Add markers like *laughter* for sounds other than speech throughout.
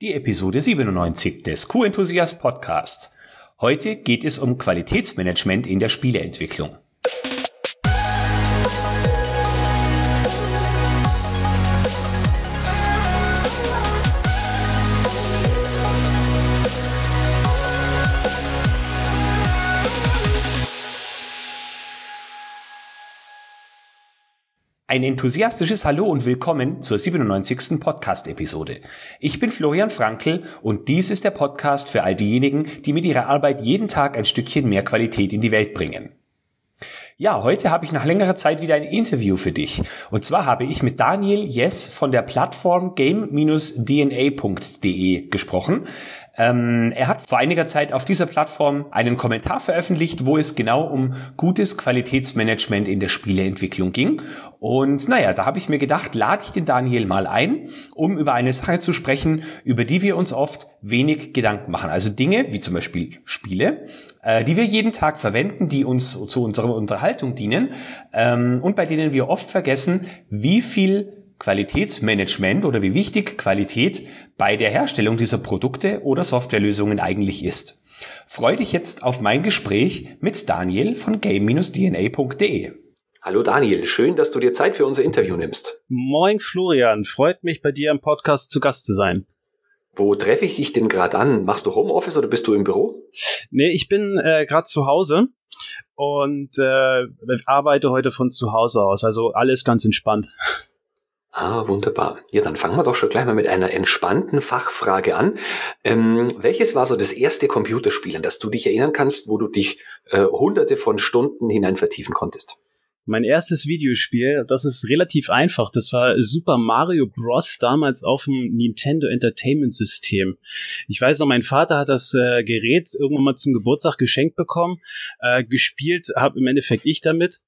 die Episode 97 des Q-Enthusiast Podcasts. Heute geht es um Qualitätsmanagement in der Spieleentwicklung. Ein enthusiastisches Hallo und willkommen zur 97. Podcast-Episode. Ich bin Florian Frankl und dies ist der Podcast für all diejenigen, die mit ihrer Arbeit jeden Tag ein Stückchen mehr Qualität in die Welt bringen. Ja, heute habe ich nach längerer Zeit wieder ein Interview für dich. Und zwar habe ich mit Daniel Jess von der Plattform game-dna.de gesprochen. Ähm, er hat vor einiger Zeit auf dieser Plattform einen Kommentar veröffentlicht, wo es genau um gutes Qualitätsmanagement in der Spieleentwicklung ging. Und naja, da habe ich mir gedacht, lade ich den Daniel mal ein, um über eine Sache zu sprechen, über die wir uns oft wenig Gedanken machen. Also Dinge wie zum Beispiel Spiele, äh, die wir jeden Tag verwenden, die uns zu unserer Unterhaltung dienen ähm, und bei denen wir oft vergessen, wie viel Qualitätsmanagement oder wie wichtig Qualität bei der Herstellung dieser Produkte oder Softwarelösungen eigentlich ist. Freue dich jetzt auf mein Gespräch mit Daniel von game-dna.de. Hallo Daniel, schön, dass du dir Zeit für unser Interview nimmst. Moin Florian, freut mich bei dir im Podcast zu Gast zu sein. Wo treffe ich dich denn gerade an? Machst du Homeoffice oder bist du im Büro? Nee, ich bin äh, gerade zu Hause und äh, arbeite heute von zu Hause aus, also alles ganz entspannt. *laughs* Ah, wunderbar. Ja, dann fangen wir doch schon gleich mal mit einer entspannten Fachfrage an. Ähm, welches war so das erste Computerspiel, an das du dich erinnern kannst, wo du dich äh, hunderte von Stunden hinein vertiefen konntest? Mein erstes Videospiel, das ist relativ einfach. Das war Super Mario Bros. damals auf dem Nintendo Entertainment System. Ich weiß noch, mein Vater hat das äh, Gerät irgendwann mal zum Geburtstag geschenkt bekommen. Äh, gespielt habe im Endeffekt ich damit.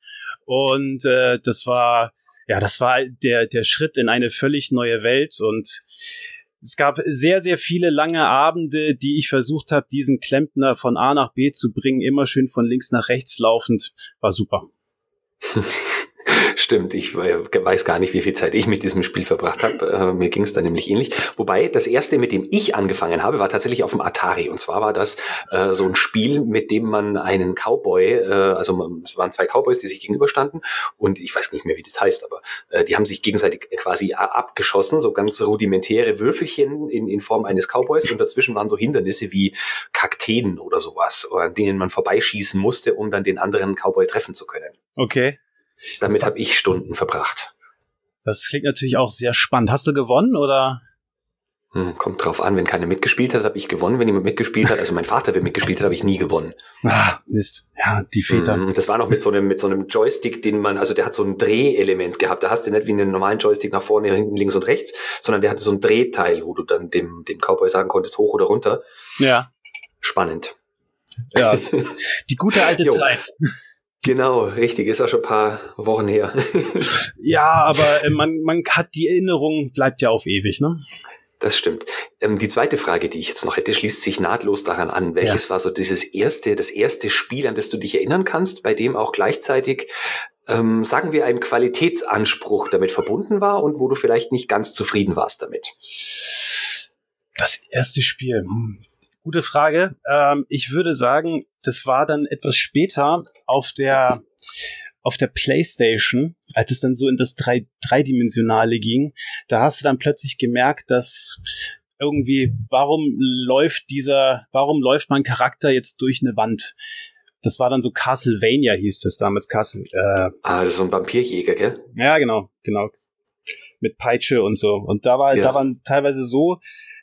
Und äh, das war ja, das war der, der Schritt in eine völlig neue Welt und es gab sehr, sehr viele lange Abende, die ich versucht habe, diesen Klempner von A nach B zu bringen, immer schön von links nach rechts laufend. War super. *laughs* Stimmt, ich weiß gar nicht, wie viel Zeit ich mit diesem Spiel verbracht habe. Äh, mir ging es da nämlich ähnlich. Wobei das erste, mit dem ich angefangen habe, war tatsächlich auf dem Atari. Und zwar war das äh, so ein Spiel, mit dem man einen Cowboy, äh, also es waren zwei Cowboys, die sich gegenüberstanden. Und ich weiß nicht mehr, wie das heißt, aber äh, die haben sich gegenseitig quasi abgeschossen, so ganz rudimentäre Würfelchen in, in Form eines Cowboys. Und dazwischen waren so Hindernisse wie Kakteen oder sowas, an denen man vorbeischießen musste, um dann den anderen Cowboy treffen zu können. Okay. Damit habe ich Stunden verbracht. Das klingt natürlich auch sehr spannend. Hast du gewonnen oder? Hm, kommt drauf an, wenn keiner mitgespielt hat, habe ich gewonnen. Wenn jemand mitgespielt hat, also mein Vater, wer mitgespielt hat, habe ich nie gewonnen. Ah, Mist. Ja, die Väter. Hm, das war noch mit so einem, mit so einem Joystick, den man, also der hat so ein Drehelement gehabt. Da hast du nicht wie einen normalen Joystick nach vorne, hinten, links und rechts, sondern der hatte so ein Drehteil, wo du dann dem, dem Cowboy sagen konntest, hoch oder runter. Ja. Spannend. Ja, *laughs* die gute alte Zeit. Genau, richtig, ist auch schon ein paar Wochen her. *laughs* ja, aber äh, man, man hat die Erinnerung, bleibt ja auf ewig, ne? Das stimmt. Ähm, die zweite Frage, die ich jetzt noch hätte, schließt sich nahtlos daran an. Welches ja. war so dieses erste, das erste Spiel, an das du dich erinnern kannst, bei dem auch gleichzeitig, ähm, sagen wir, ein Qualitätsanspruch damit verbunden war und wo du vielleicht nicht ganz zufrieden warst damit? Das erste Spiel. Gute Frage. Ähm, ich würde sagen, das war dann etwas später auf der auf der PlayStation, als es dann so in das drei, dreidimensionale ging, da hast du dann plötzlich gemerkt, dass irgendwie, warum läuft dieser, warum läuft mein Charakter jetzt durch eine Wand? Das war dann so Castlevania hieß das damals, Castle. Äh, ah, das ist so ein Vampirjäger, gell? Ja, genau, genau. Mit Peitsche und so. Und da war, ja. da waren teilweise so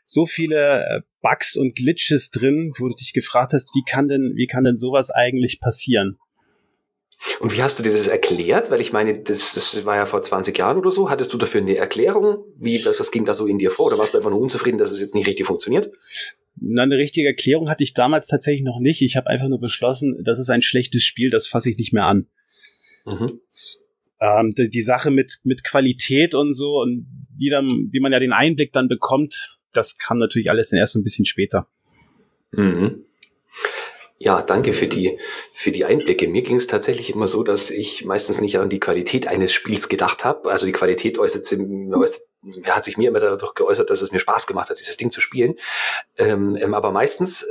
so viele äh, Bugs und Glitches drin, wo du dich gefragt hast, wie kann denn, wie kann denn sowas eigentlich passieren? Und wie hast du dir das erklärt? Weil ich meine, das, das war ja vor 20 Jahren oder so. Hattest du dafür eine Erklärung? Wie das ging da so in dir vor? Oder warst du einfach nur unzufrieden, dass es jetzt nicht richtig funktioniert? Na, eine richtige Erklärung hatte ich damals tatsächlich noch nicht. Ich habe einfach nur beschlossen, das ist ein schlechtes Spiel, das fasse ich nicht mehr an. Mhm. Ähm, die, die, Sache mit, mit Qualität und so und wie, dann, wie man ja den Einblick dann bekommt, das kam natürlich alles dann erst ein bisschen später. Mhm. Ja, danke für die, für die Einblicke. Mir ging es tatsächlich immer so, dass ich meistens nicht an die Qualität eines Spiels gedacht habe. Also die Qualität äußert, äußert hat sich mir immer dadurch geäußert, dass es mir Spaß gemacht hat, dieses Ding zu spielen. Ähm, ähm, aber meistens äh,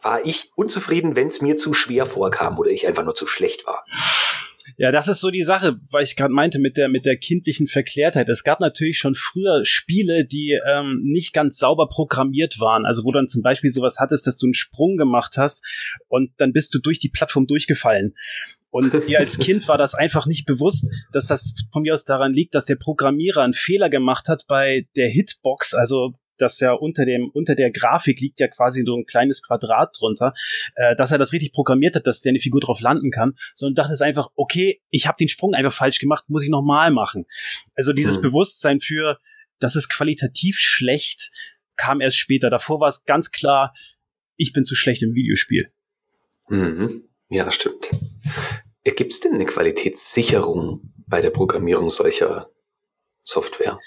war ich unzufrieden, wenn es mir zu schwer vorkam oder ich einfach nur zu schlecht war. Ja, das ist so die Sache, weil ich gerade meinte mit der mit der kindlichen Verklärtheit. Es gab natürlich schon früher Spiele, die ähm, nicht ganz sauber programmiert waren. Also wo dann zum Beispiel sowas hattest, dass du einen Sprung gemacht hast und dann bist du durch die Plattform durchgefallen. Und *laughs* dir als Kind war das einfach nicht bewusst, dass das von mir aus daran liegt, dass der Programmierer einen Fehler gemacht hat bei der Hitbox, also dass ja unter dem unter der Grafik liegt ja quasi so ein kleines Quadrat drunter, äh, dass er das richtig programmiert hat, dass der eine Figur drauf landen kann, sondern dachte es einfach, okay, ich habe den Sprung einfach falsch gemacht, muss ich nochmal machen. Also dieses mhm. Bewusstsein für, das ist qualitativ schlecht, kam erst später. Davor war es ganz klar, ich bin zu schlecht im Videospiel. Mhm. Ja, stimmt. Gibt es denn eine Qualitätssicherung bei der Programmierung solcher Software?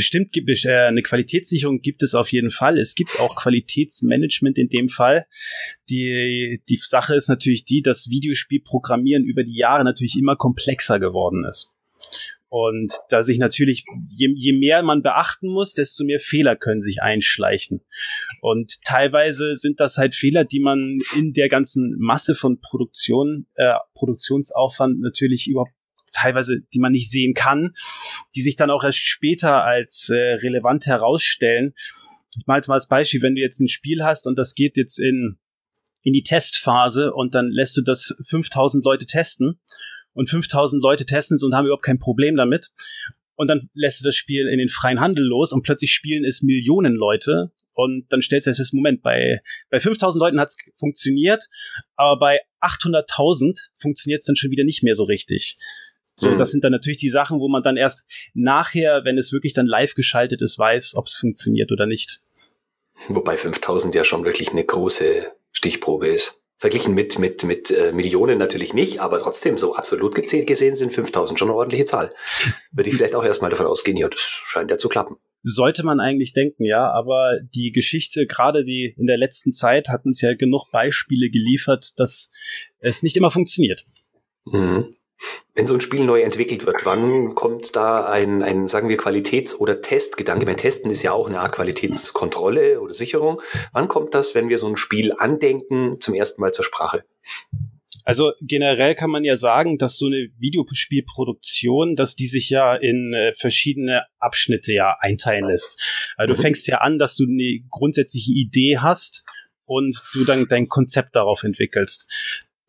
Bestimmt äh, eine Qualitätssicherung gibt es auf jeden Fall. Es gibt auch Qualitätsmanagement in dem Fall. Die, die Sache ist natürlich die, dass Videospielprogrammieren über die Jahre natürlich immer komplexer geworden ist. Und da sich natürlich, je, je mehr man beachten muss, desto mehr Fehler können sich einschleichen. Und teilweise sind das halt Fehler, die man in der ganzen Masse von Produktion, äh, Produktionsaufwand natürlich überhaupt teilweise, die man nicht sehen kann, die sich dann auch erst später als äh, relevant herausstellen. Ich mache jetzt mal als Beispiel, wenn du jetzt ein Spiel hast und das geht jetzt in, in die Testphase und dann lässt du das 5000 Leute testen und 5000 Leute testen es und haben überhaupt kein Problem damit. Und dann lässt du das Spiel in den freien Handel los und plötzlich spielen es Millionen Leute. Und dann stellst du fest, Moment, bei, bei 5000 Leuten hat es funktioniert, aber bei 800.000 funktioniert es dann schon wieder nicht mehr so richtig. So, mhm. das sind dann natürlich die Sachen, wo man dann erst nachher, wenn es wirklich dann live geschaltet ist, weiß, ob es funktioniert oder nicht. Wobei 5000 ja schon wirklich eine große Stichprobe ist. Verglichen mit, mit, mit äh, Millionen natürlich nicht, aber trotzdem, so absolut gezählt gesehen sind 5000 schon eine ordentliche Zahl. Würde ich vielleicht auch erstmal davon ausgehen, ja, das scheint ja zu klappen. Sollte man eigentlich denken, ja, aber die Geschichte, gerade die in der letzten Zeit, hat uns ja genug Beispiele geliefert, dass es nicht immer funktioniert. Mhm. Wenn so ein Spiel neu entwickelt wird, wann kommt da ein, ein sagen wir, Qualitäts- oder Testgedanke? Mein Testen ist ja auch eine Art Qualitätskontrolle oder Sicherung. Wann kommt das, wenn wir so ein Spiel andenken, zum ersten Mal zur Sprache? Also generell kann man ja sagen, dass so eine Videospielproduktion, dass die sich ja in äh, verschiedene Abschnitte ja einteilen lässt. Also mhm. du fängst ja an, dass du eine grundsätzliche Idee hast und du dann dein Konzept darauf entwickelst.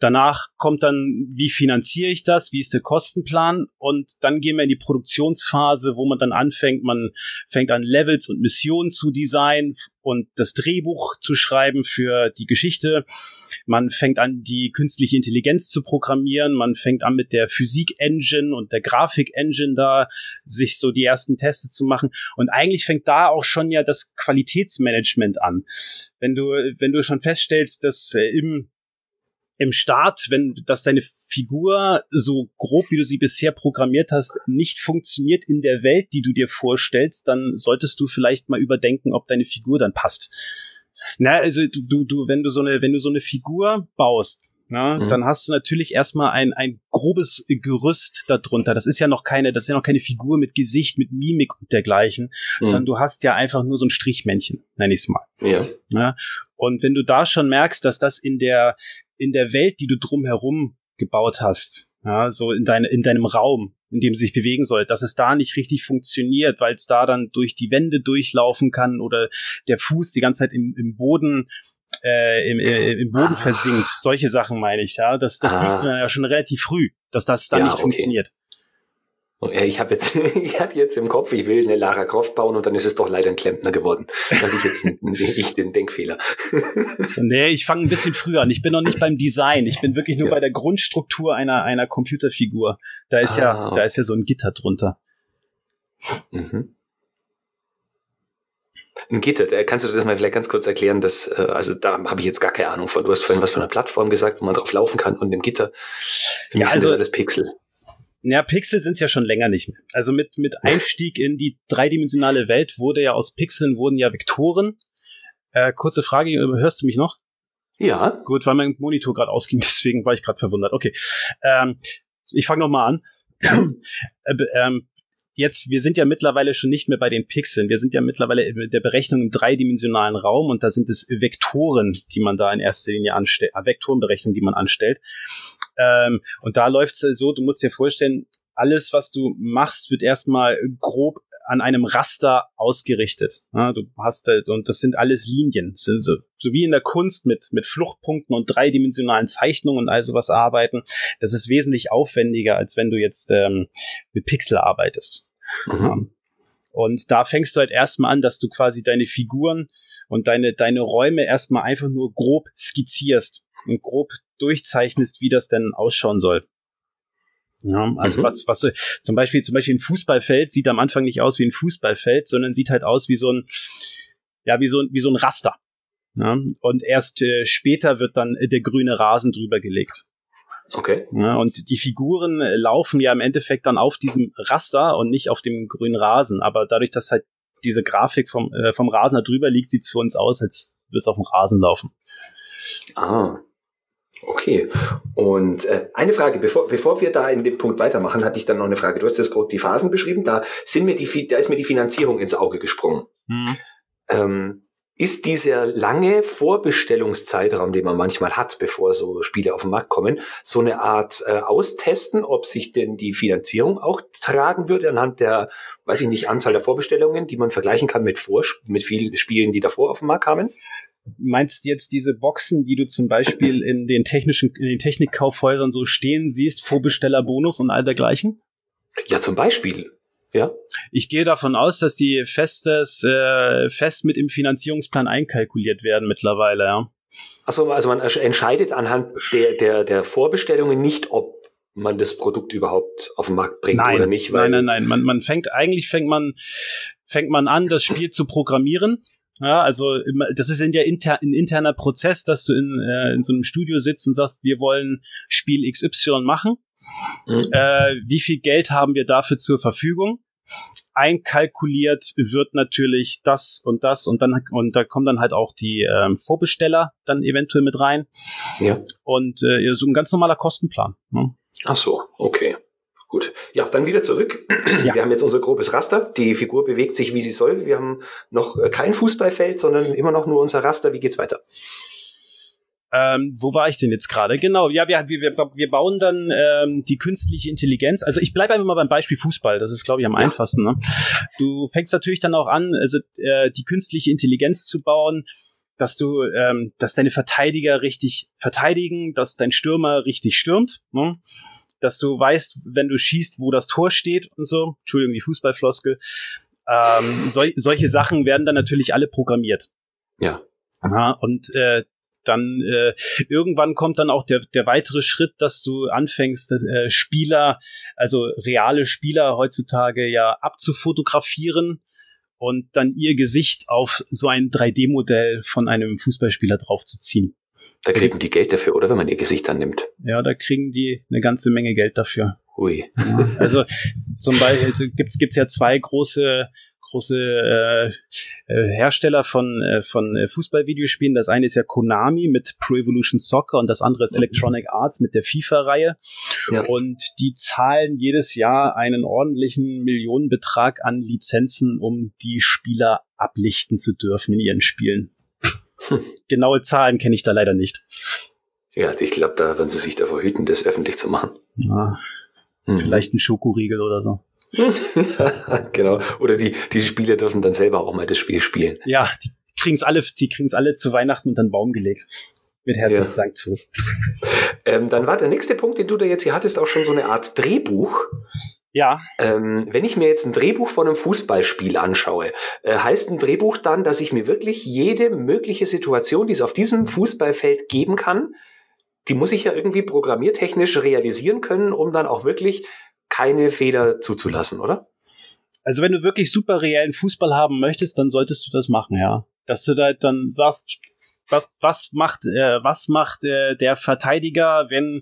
Danach kommt dann, wie finanziere ich das, wie ist der Kostenplan? Und dann gehen wir in die Produktionsphase, wo man dann anfängt, man fängt an Levels und Missionen zu designen und das Drehbuch zu schreiben für die Geschichte. Man fängt an, die künstliche Intelligenz zu programmieren, man fängt an mit der Physik-Engine und der Grafik-Engine da, sich so die ersten Teste zu machen. Und eigentlich fängt da auch schon ja das Qualitätsmanagement an. Wenn du, wenn du schon feststellst, dass äh, im im Start, wenn dass deine Figur so grob, wie du sie bisher programmiert hast, nicht funktioniert in der Welt, die du dir vorstellst, dann solltest du vielleicht mal überdenken, ob deine Figur dann passt. Na, also du, du, wenn du so eine, wenn du so eine Figur baust, na, mhm. dann hast du natürlich erstmal ein, ein grobes Gerüst darunter. Das ist ja noch keine, das ist ja noch keine Figur mit Gesicht, mit Mimik und dergleichen, mhm. sondern du hast ja einfach nur so ein Strichmännchen, nenn ich's mal. Ja. Na, und wenn du da schon merkst, dass das in der, in der Welt, die du drumherum gebaut hast, ja, so in, deine, in deinem Raum, in dem sie sich bewegen soll, dass es da nicht richtig funktioniert, weil es da dann durch die Wände durchlaufen kann oder der Fuß die ganze Zeit im, im Boden äh, im, äh, im Boden ah. versinkt. Solche Sachen meine ich, ja. Das, das ah. siehst du dann ja schon relativ früh, dass das dann ja, nicht okay. funktioniert. Ich habe jetzt, *laughs* ich hatte jetzt im Kopf, ich will eine Lara Croft bauen und dann ist es doch leider ein Klempner geworden. Da habe ich jetzt ich den Denkfehler. *laughs* nee, ich fange ein bisschen früher an. Ich bin noch nicht beim Design. Ich bin wirklich nur ja. bei der Grundstruktur einer, einer Computerfigur. Da ist ah. ja, da ist ja so ein Gitter drunter. Mhm. Ein Gitter, kannst du das mal vielleicht ganz kurz erklären? Dass, äh, also da habe ich jetzt gar keine Ahnung von. Du hast vorhin was von einer Plattform gesagt, wo man drauf laufen kann und dem Gitter. Für ja, mich also, sind das alles Pixel. Ja, Pixel sind ja schon länger nicht mehr. Also mit, mit Einstieg in die dreidimensionale Welt wurde ja aus Pixeln wurden ja Vektoren. Äh, kurze Frage, hörst du mich noch? Ja. Gut, weil mein Monitor gerade ausging, *laughs* deswegen war ich gerade verwundert. Okay. Ähm, ich fange nochmal an. *clears throat* äh, ähm, jetzt, wir sind ja mittlerweile schon nicht mehr bei den Pixeln. Wir sind ja mittlerweile in der Berechnung im dreidimensionalen Raum und da sind es Vektoren, die man da in erster Linie anstellt, äh, Vektorenberechnung, die man anstellt. Ähm, und da läuft es so, du musst dir vorstellen, alles, was du machst, wird erstmal grob an einem Raster ausgerichtet. Ja, du hast halt, und das sind alles Linien, sind so, so wie in der Kunst mit, mit Fluchtpunkten und dreidimensionalen Zeichnungen und all sowas arbeiten. Das ist wesentlich aufwendiger, als wenn du jetzt ähm, mit Pixel arbeitest. Mhm. Ja. Und da fängst du halt erstmal an, dass du quasi deine Figuren und deine, deine Räume erstmal einfach nur grob skizzierst und grob durchzeichnest, wie das denn ausschauen soll. Ja, also mhm. was, was zum Beispiel, zum Beispiel ein Fußballfeld sieht am Anfang nicht aus wie ein Fußballfeld, sondern sieht halt aus wie so ein, ja, wie so ein, wie so ein Raster. Ja, und erst äh, später wird dann äh, der grüne Rasen drüber gelegt. Okay. Ja, und die Figuren äh, laufen ja im Endeffekt dann auf diesem Raster und nicht auf dem grünen Rasen. Aber dadurch, dass halt diese Grafik vom, äh, vom Rasen da drüber liegt, sieht's für uns aus, als würde es auf dem Rasen laufen. Ah, Okay. Und äh, eine Frage, bevor, bevor wir da in dem Punkt weitermachen, hatte ich dann noch eine Frage. Du hast jetzt gerade die Phasen beschrieben, da sind mir die, da ist mir die Finanzierung ins Auge gesprungen. Mhm. Ähm, ist dieser lange Vorbestellungszeitraum, den man manchmal hat, bevor so Spiele auf den Markt kommen, so eine Art äh, Austesten, ob sich denn die Finanzierung auch tragen würde anhand der, weiß ich nicht, Anzahl der Vorbestellungen, die man vergleichen kann mit, Vor mit vielen Spielen, die davor auf den Markt kamen? Meinst du jetzt diese Boxen, die du zum Beispiel in den technischen, in den Technikkaufhäusern so stehen siehst, Vorbestellerbonus und all dergleichen? Ja, zum Beispiel. Ja. Ich gehe davon aus, dass die festes, äh, fest mit im Finanzierungsplan einkalkuliert werden mittlerweile, ja. Achso, also man entscheidet anhand der, der, der Vorbestellungen nicht, ob man das Produkt überhaupt auf den Markt bringt nein, oder nicht. Weil nein, nein, nein. Man, man fängt, eigentlich fängt man, fängt man an, das Spiel zu programmieren ja, also das ist in der inter, ein interner Prozess, dass du in, äh, in so einem Studio sitzt und sagst, wir wollen Spiel XY machen. Mhm. Äh, wie viel Geld haben wir dafür zur Verfügung? Einkalkuliert wird natürlich das und das und dann und da kommen dann halt auch die ähm, Vorbesteller dann eventuell mit rein. Ja. Und äh, so ein ganz normaler Kostenplan. Ne? Ach so, okay. Gut. Ja, dann wieder zurück. *clears throat* Ja. Wir haben jetzt unser grobes Raster. Die Figur bewegt sich, wie sie soll. Wir haben noch äh, kein Fußballfeld, sondern immer noch nur unser Raster. Wie geht's weiter? Ähm, wo war ich denn jetzt gerade? Genau, ja, wir, wir, wir bauen dann ähm, die künstliche Intelligenz. Also ich bleibe einfach mal beim Beispiel Fußball, das ist, glaube ich, am ja. einfachsten. Ne? Du fängst natürlich dann auch an, also äh, die künstliche Intelligenz zu bauen, dass du, ähm, dass deine Verteidiger richtig verteidigen, dass dein Stürmer richtig stürmt. Ne? Dass du weißt, wenn du schießt, wo das Tor steht und so. Entschuldigung, die Fußballfloskel. Ähm, sol solche Sachen werden dann natürlich alle programmiert. Ja. Aha, und äh, dann äh, irgendwann kommt dann auch der, der weitere Schritt, dass du anfängst, äh, Spieler, also reale Spieler heutzutage ja abzufotografieren und dann ihr Gesicht auf so ein 3D-Modell von einem Fußballspieler draufzuziehen. Da kriegen die Geld dafür, oder wenn man ihr Gesicht dann nimmt? Ja, da kriegen die eine ganze Menge Geld dafür. Ui. Ja, also zum Beispiel also gibt's gibt's ja zwei große große äh, äh, Hersteller von äh, von äh, Fußballvideospielen. Das eine ist ja Konami mit Pro Evolution Soccer und das andere ist mhm. Electronic Arts mit der FIFA-Reihe. Ja. Und die zahlen jedes Jahr einen ordentlichen Millionenbetrag an Lizenzen, um die Spieler ablichten zu dürfen in ihren Spielen. *laughs* Genaue Zahlen kenne ich da leider nicht. Ja, ich glaube, da werden sie sich davor hüten, das öffentlich zu machen. Ja, hm. Vielleicht ein Schokoriegel oder so. *laughs* genau. Oder die, die Spieler dürfen dann selber auch mal das Spiel spielen. Ja, die kriegen es alle, die alle zu Weihnachten unter den Baum gelegt. Mit herzlichen ja. Dank zu. Ähm, dann war der nächste Punkt, den du da jetzt hier hattest, auch schon so eine Art Drehbuch. Ja. Ähm, wenn ich mir jetzt ein Drehbuch von einem Fußballspiel anschaue, äh, heißt ein Drehbuch dann, dass ich mir wirklich jede mögliche Situation, die es auf diesem Fußballfeld geben kann, die muss ich ja irgendwie programmiertechnisch realisieren können, um dann auch wirklich keine Fehler zuzulassen, oder? Also wenn du wirklich super reellen Fußball haben möchtest, dann solltest du das machen, ja. Dass du da dann sagst, was, was macht, äh, was macht äh, der Verteidiger, wenn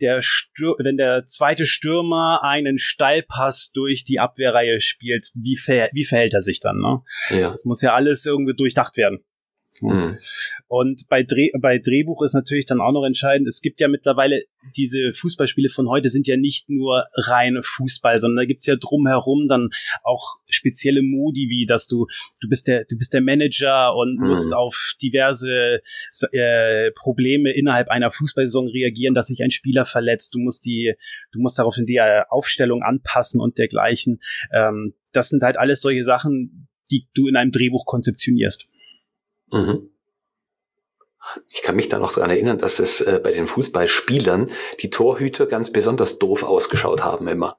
der, Stür wenn der zweite Stürmer einen Steilpass durch die Abwehrreihe spielt? Wie, ver wie verhält er sich dann? Ne? Ja. Das muss ja alles irgendwie durchdacht werden. Mhm. Und bei, Dreh, bei Drehbuch ist natürlich dann auch noch entscheidend, es gibt ja mittlerweile, diese Fußballspiele von heute sind ja nicht nur rein Fußball, sondern da gibt's ja drumherum dann auch spezielle Modi, wie dass du, du bist der, du bist der Manager und mhm. musst auf diverse äh, Probleme innerhalb einer Fußballsaison reagieren, dass sich ein Spieler verletzt. Du musst die, du musst darauf in die Aufstellung anpassen und dergleichen. Ähm, das sind halt alles solche Sachen, die du in einem Drehbuch konzeptionierst. Mhm. Ich kann mich da noch dran erinnern, dass es äh, bei den Fußballspielern die Torhüter ganz besonders doof ausgeschaut haben immer.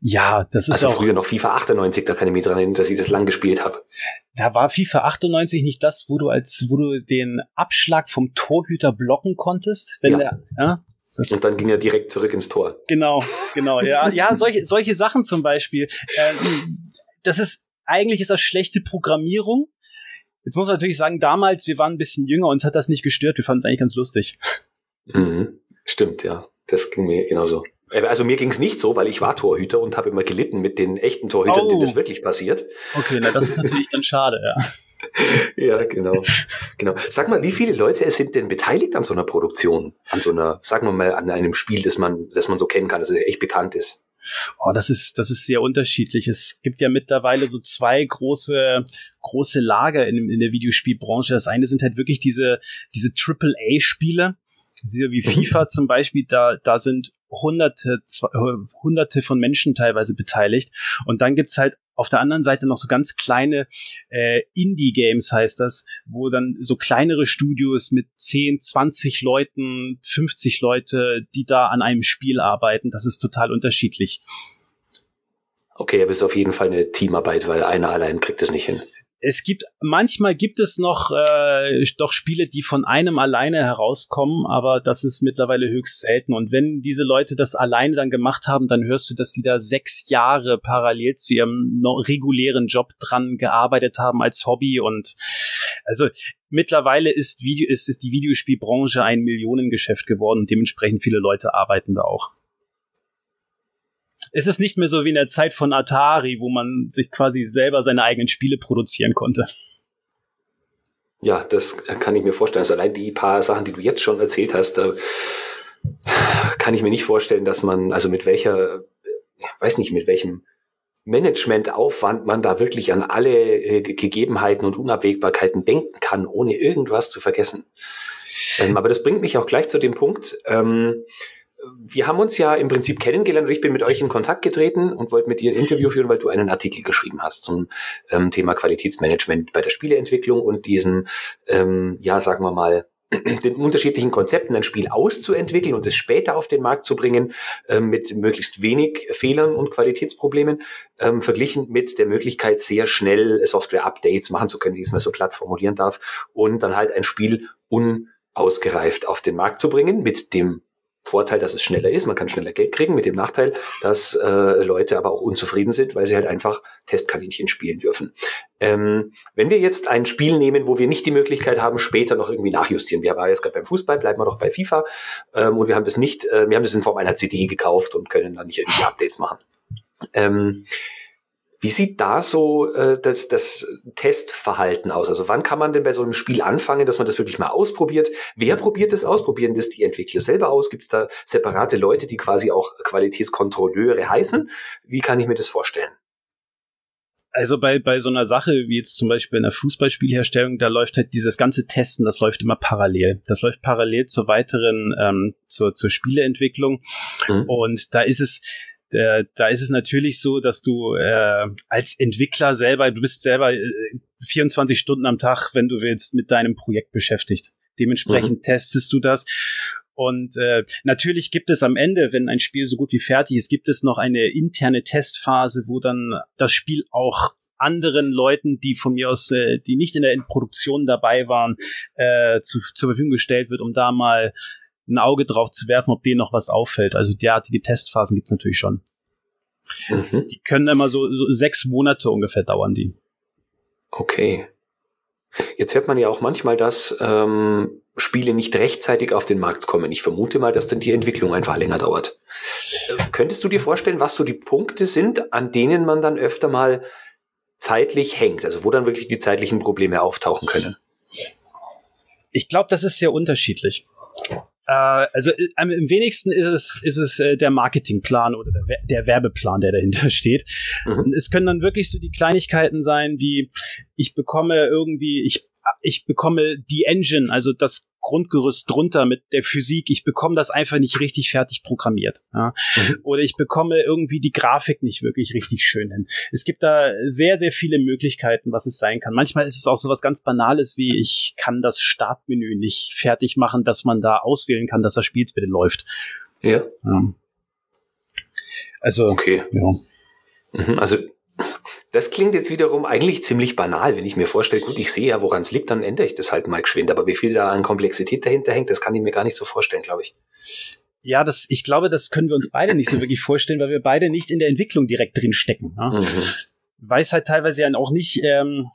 Ja, das ist also auch früher noch FIFA 98, da kann ich mich dran erinnern, dass ich das lang gespielt habe. Da war FIFA 98 nicht das, wo du als wo du den Abschlag vom Torhüter blocken konntest, wenn ja. der ja, das und dann ging er direkt zurück ins Tor. Genau, genau, ja, *laughs* ja, solche solche Sachen zum Beispiel. Ähm, das ist eigentlich ist das schlechte Programmierung, Jetzt muss man natürlich sagen, damals, wir waren ein bisschen jünger, uns hat das nicht gestört, wir fanden es eigentlich ganz lustig. Mhm. Stimmt, ja. Das ging mir genauso. Äh, also mir ging es nicht so, weil ich war Torhüter und habe immer gelitten mit den echten Torhütern, oh. denen das wirklich passiert. Okay, na das ist natürlich dann schade, ja. *laughs* ja, genau. genau. Sag mal, wie viele Leute sind denn beteiligt an so einer Produktion? An so einer, sagen wir mal, an einem Spiel, das man, das man so kennen kann, das echt bekannt ist? Oh, das ist, das ist sehr unterschiedlich. Es gibt ja mittlerweile so zwei große, große Lager in, in der Videospielbranche. Das eine sind halt wirklich diese, diese AAA-Spiele, wie mhm. FIFA zum Beispiel, da, da sind hunderte, zwei, hunderte von Menschen teilweise beteiligt. Und dann gibt's halt auf der anderen Seite noch so ganz kleine äh, Indie-Games heißt das, wo dann so kleinere Studios mit 10, 20 Leuten, 50 Leute, die da an einem Spiel arbeiten. Das ist total unterschiedlich. Okay, aber es ist auf jeden Fall eine Teamarbeit, weil einer allein kriegt es nicht hin es gibt manchmal gibt es noch äh, doch Spiele, die von einem alleine herauskommen, aber das ist mittlerweile höchst selten. Und wenn diese Leute das alleine dann gemacht haben, dann hörst du, dass die da sechs Jahre parallel zu ihrem regulären Job dran gearbeitet haben als Hobby. Und also mittlerweile ist, Video, ist, ist die Videospielbranche ein Millionengeschäft geworden. Dementsprechend viele Leute arbeiten da auch es ist nicht mehr so wie in der Zeit von Atari, wo man sich quasi selber seine eigenen Spiele produzieren konnte. Ja, das kann ich mir vorstellen. Also allein die paar Sachen, die du jetzt schon erzählt hast, da kann ich mir nicht vorstellen, dass man, also mit welcher, weiß nicht, mit welchem Managementaufwand man da wirklich an alle äh, Gegebenheiten und Unabwägbarkeiten denken kann, ohne irgendwas zu vergessen. Ähm, aber das bringt mich auch gleich zu dem Punkt, ähm, wir haben uns ja im Prinzip kennengelernt und ich bin mit euch in Kontakt getreten und wollte mit dir ein Interview führen, weil du einen Artikel geschrieben hast zum ähm, Thema Qualitätsmanagement bei der Spieleentwicklung und diesen, ähm, ja, sagen wir mal, *clears throat* den unterschiedlichen Konzepten ein Spiel auszuentwickeln und es später auf den Markt zu bringen, ähm, mit möglichst wenig Fehlern und Qualitätsproblemen, ähm, verglichen mit der Möglichkeit, sehr schnell Software-Updates machen zu können, wie ich es mal so platt formulieren darf, und dann halt ein Spiel unausgereift auf den Markt zu bringen, mit dem Vorteil, dass es schneller ist, man kann schneller Geld kriegen, mit dem Nachteil, dass äh, Leute aber auch unzufrieden sind, weil sie halt einfach Testkaninchen spielen dürfen. Ähm, wenn wir jetzt ein Spiel nehmen, wo wir nicht die Möglichkeit haben, später noch irgendwie nachjustieren, wir waren jetzt gerade beim Fußball, bleiben wir doch bei FIFA ähm, und wir haben das nicht, äh, wir haben das in Form einer CD gekauft und können dann nicht irgendwie Updates machen. Ähm, wie sieht da so äh, das, das Testverhalten aus? Also wann kann man denn bei so einem Spiel anfangen, dass man das wirklich mal ausprobiert? Wer probiert das aus? Probieren das die Entwickler selber aus? Gibt es da separate Leute, die quasi auch Qualitätskontrolleure heißen? Wie kann ich mir das vorstellen? Also bei, bei so einer Sache wie jetzt zum Beispiel in der Fußballspielherstellung, da läuft halt dieses ganze Testen, das läuft immer parallel. Das läuft parallel zur weiteren, ähm, zur, zur Spieleentwicklung. Mhm. Und da ist es, äh, da ist es natürlich so, dass du äh, als Entwickler selber, du bist selber äh, 24 Stunden am Tag, wenn du willst, mit deinem Projekt beschäftigt. Dementsprechend mhm. testest du das. Und äh, natürlich gibt es am Ende, wenn ein Spiel so gut wie fertig ist, gibt es noch eine interne Testphase, wo dann das Spiel auch anderen Leuten, die von mir aus, äh, die nicht in der Produktion dabei waren, äh, zu, zur Verfügung gestellt wird, um da mal ein Auge drauf zu werfen, ob denen noch was auffällt. Also derartige Testphasen gibt's natürlich schon. Mhm. Die können immer so, so sechs Monate ungefähr dauern, die. Okay. Jetzt hört man ja auch manchmal, dass ähm, Spiele nicht rechtzeitig auf den Markt kommen. Ich vermute mal, dass dann die Entwicklung einfach länger dauert. Äh, könntest du dir vorstellen, was so die Punkte sind, an denen man dann öfter mal zeitlich hängt? Also wo dann wirklich die zeitlichen Probleme auftauchen können? Ich glaube, das ist sehr unterschiedlich. Äh, also äh, im wenigsten ist es, ist es äh, der Marketingplan oder der, der Werbeplan, der dahinter *laughs* steht. Mhm. Es können dann wirklich so die Kleinigkeiten sein, wie ich bekomme irgendwie, ich ich bekomme die Engine, also das Grundgerüst drunter mit der Physik, ich bekomme das einfach nicht richtig fertig programmiert. Ja? Mhm. Oder ich bekomme irgendwie die Grafik nicht wirklich richtig schön hin. Es gibt da sehr, sehr viele Möglichkeiten, was es sein kann. Manchmal ist es auch so was ganz Banales wie, ich kann das Startmenü nicht fertig machen, dass man da auswählen kann, dass das Spiel bitte läuft. Ja. ja. Also, okay. Ja. Mhm, also das klingt jetzt wiederum eigentlich ziemlich banal, wenn ich mir vorstelle, gut, ich sehe ja, woran es liegt, dann ändere ich das halt mal geschwind. Aber wie viel da an Komplexität dahinter hängt, das kann ich mir gar nicht so vorstellen, glaube ich. Ja, das, ich glaube, das können wir uns beide nicht so wirklich vorstellen, weil wir beide nicht in der Entwicklung direkt drin stecken. Ne? Mhm. Weiß halt teilweise ja auch nicht, ähm,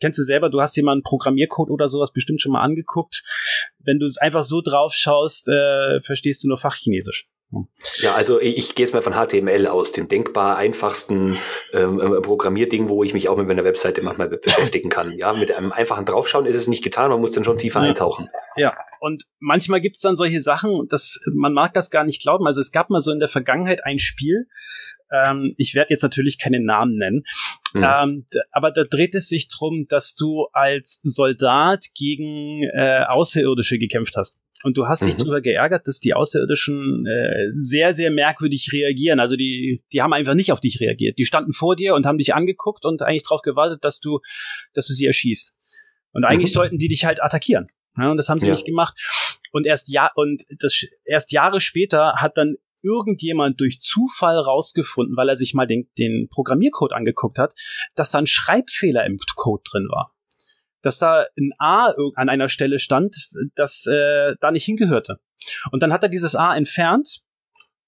kennst du selber, du hast dir mal einen Programmiercode oder sowas bestimmt schon mal angeguckt. Wenn du es einfach so drauf schaust, äh, verstehst du nur Fachchinesisch. Ja, also ich, gehe jetzt mal von HTML aus, dem denkbar einfachsten ähm, äh, Programmierding, wo ich mich auch mit meiner Webseite manchmal beschäftigen kann. Ja, mit einem einfachen Draufschauen ist es nicht getan, man muss dann schon tiefer ja. eintauchen. Ja, und manchmal gibt's dann solche Sachen, dass man mag das gar nicht glauben. Also es gab mal so in der Vergangenheit ein Spiel, ähm, ich werde jetzt natürlich keinen Namen nennen, mhm. ähm, aber da dreht es sich drum, dass du als Soldat gegen äh, Außerirdische gekämpft hast. Und du hast mhm. dich darüber geärgert, dass die Außerirdischen äh, sehr, sehr merkwürdig reagieren. Also die, die haben einfach nicht auf dich reagiert. Die standen vor dir und haben dich angeguckt und eigentlich darauf gewartet, dass du, dass du sie erschießt. Und eigentlich mhm. sollten die dich halt attackieren. Ja, und das haben sie ja. nicht gemacht. Und erst ja, und das erst Jahre später hat dann irgendjemand durch Zufall rausgefunden, weil er sich mal den, den Programmiercode angeguckt hat, dass da ein Schreibfehler im Code drin war dass da ein A an einer Stelle stand, das äh, da nicht hingehörte. Und dann hat er dieses A entfernt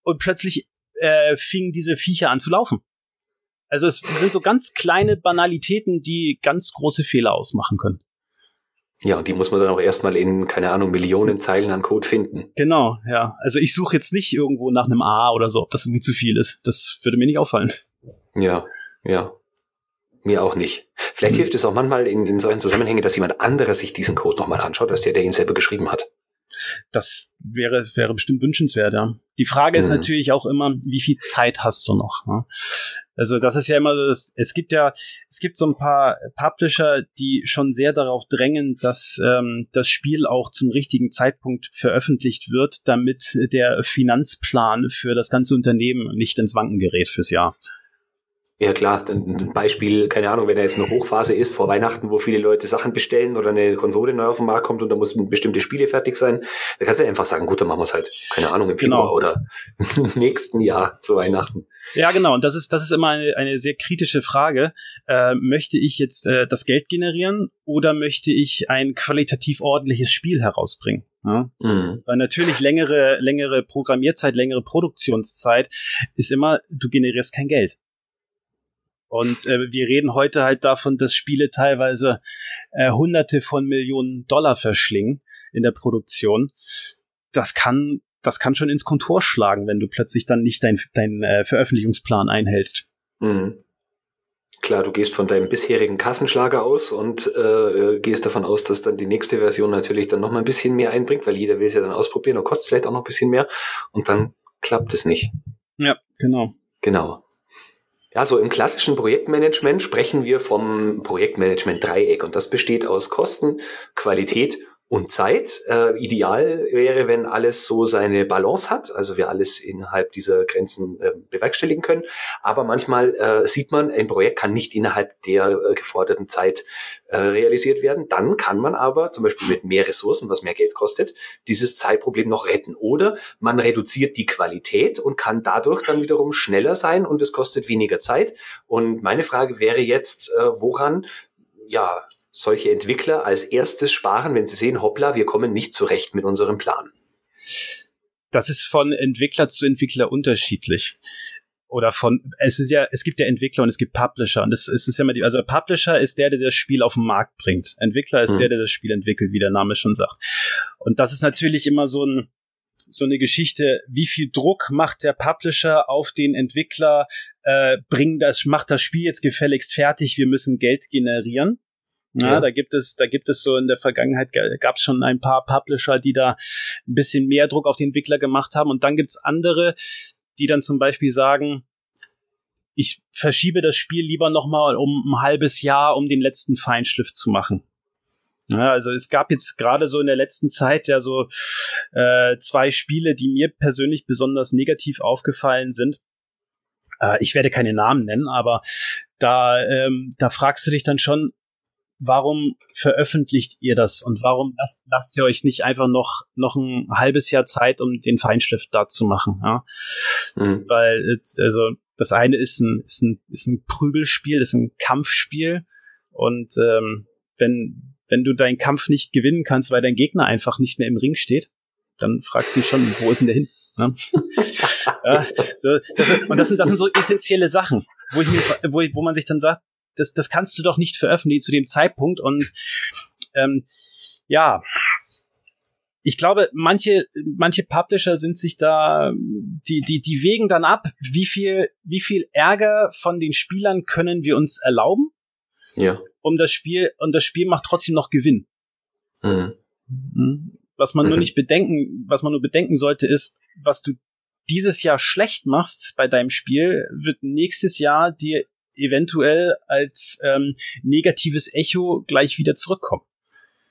und plötzlich äh, fingen diese Viecher an zu laufen. Also es sind so ganz kleine Banalitäten, die ganz große Fehler ausmachen können. Ja, und die muss man dann auch erstmal in, keine Ahnung, Millionen Zeilen an Code finden. Genau, ja. Also ich suche jetzt nicht irgendwo nach einem A oder so, ob das irgendwie zu viel ist. Das würde mir nicht auffallen. Ja, ja. Mir auch nicht. Vielleicht mhm. hilft es auch manchmal in, in solchen Zusammenhängen, dass jemand anderes sich diesen Code nochmal anschaut, als der, der ihn selber geschrieben hat. Das wäre, wäre bestimmt wünschenswert, ja. Die Frage mhm. ist natürlich auch immer, wie viel Zeit hast du noch? Ja? Also das ist ja immer das, es gibt ja, es gibt so ein paar Publisher, die schon sehr darauf drängen, dass ähm, das Spiel auch zum richtigen Zeitpunkt veröffentlicht wird, damit der Finanzplan für das ganze Unternehmen nicht ins Wanken gerät fürs Jahr. Ja klar, ein Beispiel, keine Ahnung, wenn er jetzt eine Hochphase ist vor Weihnachten, wo viele Leute Sachen bestellen oder eine Konsole neu auf den Markt kommt und da muss bestimmte Spiele fertig sein, da kannst du einfach sagen, gut, dann machen wir es halt, keine Ahnung, im Februar genau. oder *laughs* nächsten Jahr zu Weihnachten. Ja, genau, und das ist, das ist immer eine, eine sehr kritische Frage. Äh, möchte ich jetzt äh, das Geld generieren oder möchte ich ein qualitativ ordentliches Spiel herausbringen? Ja? Mhm. Weil natürlich längere, längere Programmierzeit, längere Produktionszeit ist immer, du generierst kein Geld. Und äh, wir reden heute halt davon, dass Spiele teilweise äh, Hunderte von Millionen Dollar verschlingen in der Produktion. Das kann, das kann schon ins Kontor schlagen, wenn du plötzlich dann nicht deinen dein, äh, Veröffentlichungsplan einhältst. Mhm. Klar, du gehst von deinem bisherigen Kassenschlager aus und äh, gehst davon aus, dass dann die nächste Version natürlich dann noch mal ein bisschen mehr einbringt, weil jeder will es ja dann ausprobieren und kostet vielleicht auch noch ein bisschen mehr und dann klappt es nicht. Ja, genau. Genau. Ja, so im klassischen Projektmanagement sprechen wir vom Projektmanagement-Dreieck und das besteht aus Kosten, Qualität und Zeit. Äh, ideal wäre, wenn alles so seine Balance hat, also wir alles innerhalb dieser Grenzen äh, bewerkstelligen können. Aber manchmal äh, sieht man, ein Projekt kann nicht innerhalb der äh, geforderten Zeit äh, realisiert werden. Dann kann man aber zum Beispiel mit mehr Ressourcen, was mehr Geld kostet, dieses Zeitproblem noch retten. Oder man reduziert die Qualität und kann dadurch dann wiederum schneller sein und es kostet weniger Zeit. Und meine Frage wäre jetzt, äh, woran ja, solche Entwickler als erstes sparen, wenn sie sehen, hoppla, wir kommen nicht zurecht mit unserem Plan? Das ist von Entwickler zu Entwickler unterschiedlich. Oder von es ist ja es gibt ja Entwickler und es gibt Publisher. Und das, es ist ja immer die also Publisher ist der der das Spiel auf den Markt bringt. Entwickler ist mhm. der der das Spiel entwickelt wie der Name schon sagt. Und das ist natürlich immer so ein so eine Geschichte wie viel Druck macht der Publisher auf den Entwickler äh, bring das macht das Spiel jetzt gefälligst fertig wir müssen Geld generieren Ja, da gibt es, da gibt es so in der Vergangenheit gab es schon ein paar Publisher, die da ein bisschen mehr Druck auf die Entwickler gemacht haben. Und dann gibt's andere, die dann zum Beispiel sagen, ich verschiebe das Spiel lieber nochmal um ein halbes Jahr, um den letzten Feinschliff zu machen. Ja, also es gab jetzt gerade so in der letzten Zeit ja so äh, zwei Spiele, die mir persönlich besonders negativ aufgefallen sind. Äh, ich werde keine Namen nennen, aber da, ähm, da fragst du dich dann schon, warum veröffentlicht ihr das und warum lasst, lasst ihr euch nicht einfach noch noch ein halbes Jahr Zeit, um den Feinschliff da zu machen? Ja? Mhm. Weil also das eine ist ein, ist ein, ist ein Prügelspiel, ist ein Kampfspiel. Und ähm, wenn, wenn du deinen Kampf nicht gewinnen kannst, weil dein Gegner einfach nicht mehr im Ring steht, dann fragst du dich schon, wo ist denn der hin? Ne? *laughs* ja, so, das, und das sind, das sind so essentielle Sachen, wo, ich mir, wo, wo man sich dann sagt, das, das kannst du doch nicht veröffentlichen zu dem Zeitpunkt. Und ähm, ja, ich glaube, manche, manche Publisher sind sich da, die, die, die wägen dann ab, wie viel, wie viel Ärger von den Spielern können wir uns erlauben. Ja. Um das Spiel, und das Spiel macht trotzdem noch Gewinn. Mhm. mhm. Was man mhm. nur nicht bedenken, was man nur bedenken sollte, ist, was du dieses Jahr schlecht machst bei deinem Spiel, wird nächstes Jahr dir eventuell als ähm, negatives Echo gleich wieder zurückkommen.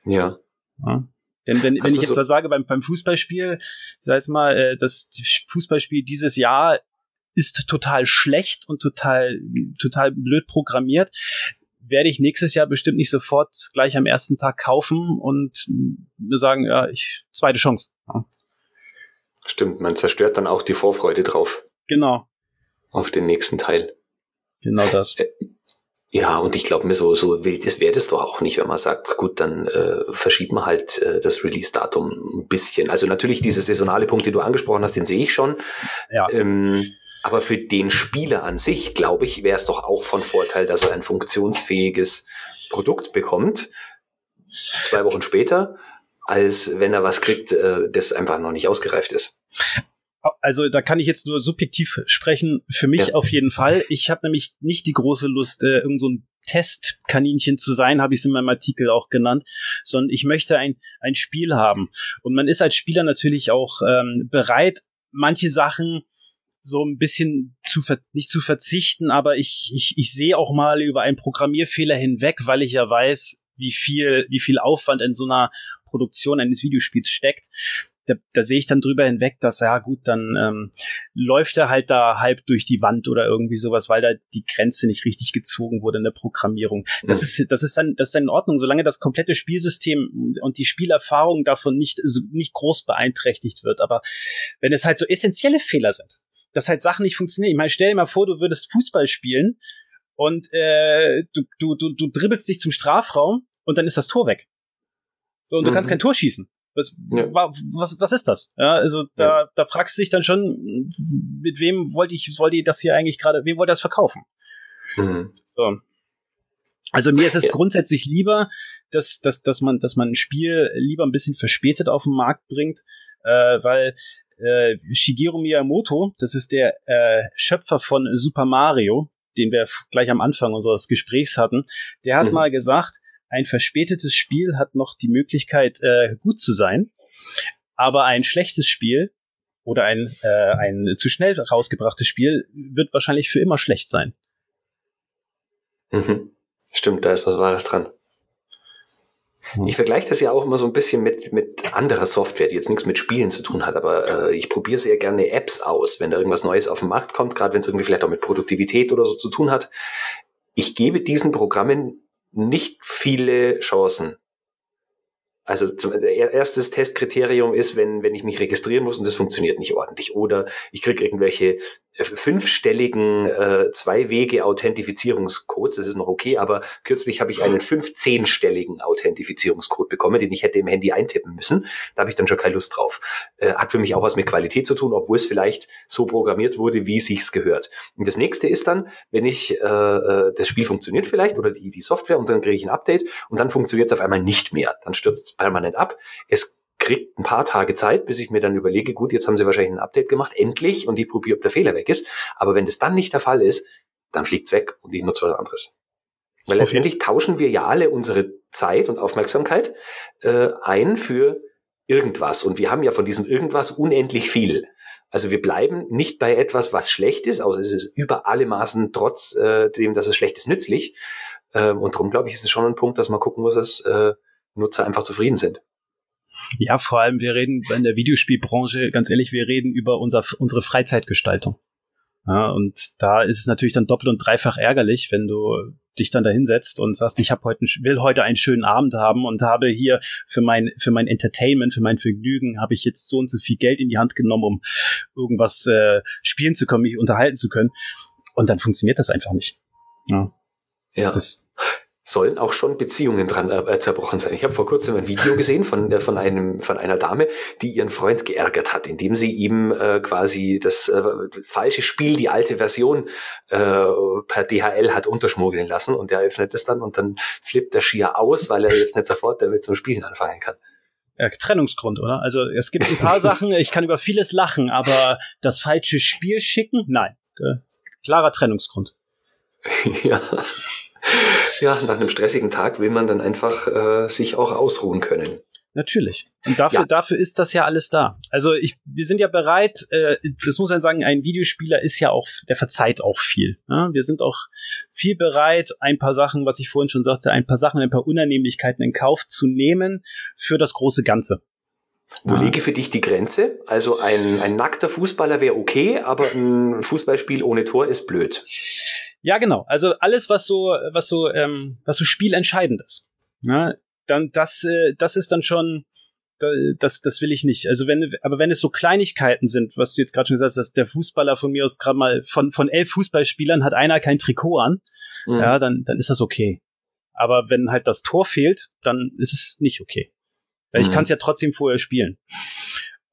Ja. ja. Denn wenn, wenn ich jetzt so da sage, beim, beim Fußballspiel, ich sag jetzt mal, äh, das Fußballspiel dieses Jahr ist total schlecht und total, total blöd programmiert, werde ich nächstes Jahr bestimmt nicht sofort gleich am ersten Tag kaufen und wir sagen, ja, ich, zweite Chance. Ja. Stimmt, man zerstört dann auch die Vorfreude drauf. Genau. Auf den nächsten Teil. Genau das. Äh, ja, und ich glaube mir, so, so wild ist, wäre das doch auch nicht, wenn man sagt, gut, dann äh, verschieben wir halt äh, das Release-Datum ein bisschen. Also natürlich diese saisonale Punkt, den du angesprochen hast, den sehe ich schon. Ja. Ähm, aber für den Spieler an sich, glaube ich, wäre es doch auch von Vorteil, dass er ein funktionsfähiges Produkt bekommt, zwei Wochen später, als wenn er was kriegt, äh, das einfach noch nicht ausgereift ist also da kann ich jetzt nur subjektiv sprechen, für mich ja. auf jeden Fall. Ich habe nämlich nicht die große Lust, äh, irgend so ein Testkaninchen zu sein, habe ich es in meinem Artikel auch genannt, sondern ich möchte ein, ein Spiel haben. Und man ist als Spieler natürlich auch ähm, bereit, manche Sachen so ein bisschen zu ver nicht zu verzichten, aber ich, ich, ich sehe auch mal über einen Programmierfehler hinweg, weil ich ja weiß, wie viel, wie viel Aufwand in so einer Produktion eines Videospiels steckt da, da sehe ich dann drüber hinweg, dass ja gut, dann ähm, läuft er halt da halb durch die Wand oder irgendwie sowas, weil da die Grenze nicht richtig gezogen wurde in der Programmierung. Das mhm. ist das ist dann das ist dann in Ordnung, solange das komplette Spielsystem und die Spielerfahrung davon nicht nicht groß beeinträchtigt wird. Aber wenn es halt so essentielle Fehler sind, dass halt Sachen nicht funktionieren. Ich meine, stell dir mal vor, du würdest Fußball spielen und äh, du, du, du, du dribbelst dich zum Strafraum und dann ist das Tor weg. So, und du mhm. kannst kein Tor schießen. Was, ja. was, was ist das? Ja, also da, ja. da fragst du dich dann schon, mit wem wollte ich, wollte ich das hier eigentlich gerade, wem wollte das verkaufen? Mhm. So. Also mir ist es ja. grundsätzlich lieber, dass, dass, dass man, dass man ein Spiel lieber ein bisschen verspätet auf den Markt bringt, äh, weil äh, Shigeru Miyamoto, das ist der äh, Schöpfer von Super Mario, den wir gleich am Anfang unseres Gesprächs hatten, der hat mhm. mal gesagt, ein verspätetes Spiel hat noch die Möglichkeit, äh, gut zu sein, aber ein schlechtes Spiel oder ein, äh, ein zu schnell rausgebrachtes Spiel wird wahrscheinlich für immer schlecht sein. Mhm. Stimmt, da ist was Wahres dran. Hm. Ich vergleiche das ja auch immer so ein bisschen mit, mit anderer Software, die jetzt nichts mit Spielen zu tun hat, aber äh, ich probiere sehr gerne Apps aus, wenn da irgendwas Neues auf den Markt kommt, gerade wenn es irgendwie vielleicht auch mit Produktivität oder so zu tun hat. Ich gebe diesen Programmen nicht viele Chancen. Also erstes Testkriterium ist, wenn, wenn ich mich registrieren muss und das funktioniert nicht ordentlich. Oder ich kriege irgendwelche fünfstelligen äh, Zwei-Wege-Authentifizierungscodes, das ist noch okay, aber kürzlich habe ich einen 15-stelligen Authentifizierungscode bekommen, den ich hätte im Handy eintippen müssen. Da habe ich dann schon keine Lust drauf. Äh, hat für mich auch was mit Qualität zu tun, obwohl es vielleicht so programmiert wurde, wie es sich gehört. Und das nächste ist dann, wenn ich, äh, äh, das Spiel funktioniert vielleicht oder die, die Software und dann kriege ich ein Update und dann funktioniert es auf einmal nicht mehr. Dann stürzt es permanent ab. Es kriegt ein paar Tage Zeit, bis ich mir dann überlege, gut, jetzt haben sie wahrscheinlich ein Update gemacht, endlich, und ich probiere, ob der Fehler weg ist. Aber wenn das dann nicht der Fall ist, dann fliegt's weg und ich nutze was anderes. Weil letztendlich tauschen wir ja alle unsere Zeit und Aufmerksamkeit äh, ein für irgendwas. Und wir haben ja von diesem irgendwas unendlich viel. Also wir bleiben nicht bei etwas, was schlecht ist, außer es ist über alle Maßen trotz äh, dem, dass es schlecht ist, nützlich. Ähm, und darum glaube ich, ist es schon ein Punkt, dass man gucken muss, dass äh, Nutzer einfach zufrieden sind. Ja, vor allem, wir reden in der Videospielbranche, ganz ehrlich, wir reden über unser, unsere Freizeitgestaltung. Ja, und da ist es natürlich dann doppelt und dreifach ärgerlich, wenn du dich dann da hinsetzt und sagst, ich habe heute will heute einen schönen Abend haben und habe hier für mein für mein Entertainment, für mein Vergnügen habe ich jetzt so und so viel Geld in die Hand genommen, um irgendwas äh, spielen zu können, mich unterhalten zu können und dann funktioniert das einfach nicht. Ja. Ja. Das, sollen auch schon Beziehungen dran äh, zerbrochen sein. Ich habe vor kurzem ein Video gesehen von, äh, von, einem, von einer Dame, die ihren Freund geärgert hat, indem sie ihm äh, quasi das äh, falsche Spiel, die alte Version äh, per DHL hat unterschmuggeln lassen und er öffnet es dann und dann flippt er schier aus, weil er jetzt nicht sofort damit zum Spielen anfangen kann. Ja, Trennungsgrund, oder? Also es gibt ein paar *laughs* Sachen, ich kann über vieles lachen, aber das falsche Spiel schicken, nein. Äh, klarer Trennungsgrund. ja ja, nach einem stressigen Tag will man dann einfach äh, sich auch ausruhen können. Natürlich. Und dafür, ja. dafür ist das ja alles da. Also ich, wir sind ja bereit, äh, das muss man sagen, ein Videospieler ist ja auch, der verzeiht auch viel. Ja? Wir sind auch viel bereit, ein paar Sachen, was ich vorhin schon sagte, ein paar Sachen, ein paar Unannehmlichkeiten in Kauf zu nehmen für das große Ganze. Wo ja. liege für dich die Grenze? Also ein, ein nackter Fußballer wäre okay, aber ein Fußballspiel ohne Tor ist blöd. Ja, genau. Also alles, was so, was so, ähm, was so spielentscheidend ist. Ja, dann das, äh, das ist dann schon, das, das will ich nicht. Also wenn, aber wenn es so Kleinigkeiten sind, was du jetzt gerade schon gesagt hast, dass der Fußballer von mir aus gerade mal von von elf Fußballspielern hat einer kein Trikot an, mhm. ja, dann dann ist das okay. Aber wenn halt das Tor fehlt, dann ist es nicht okay. Weil mhm. ich kann es ja trotzdem vorher spielen.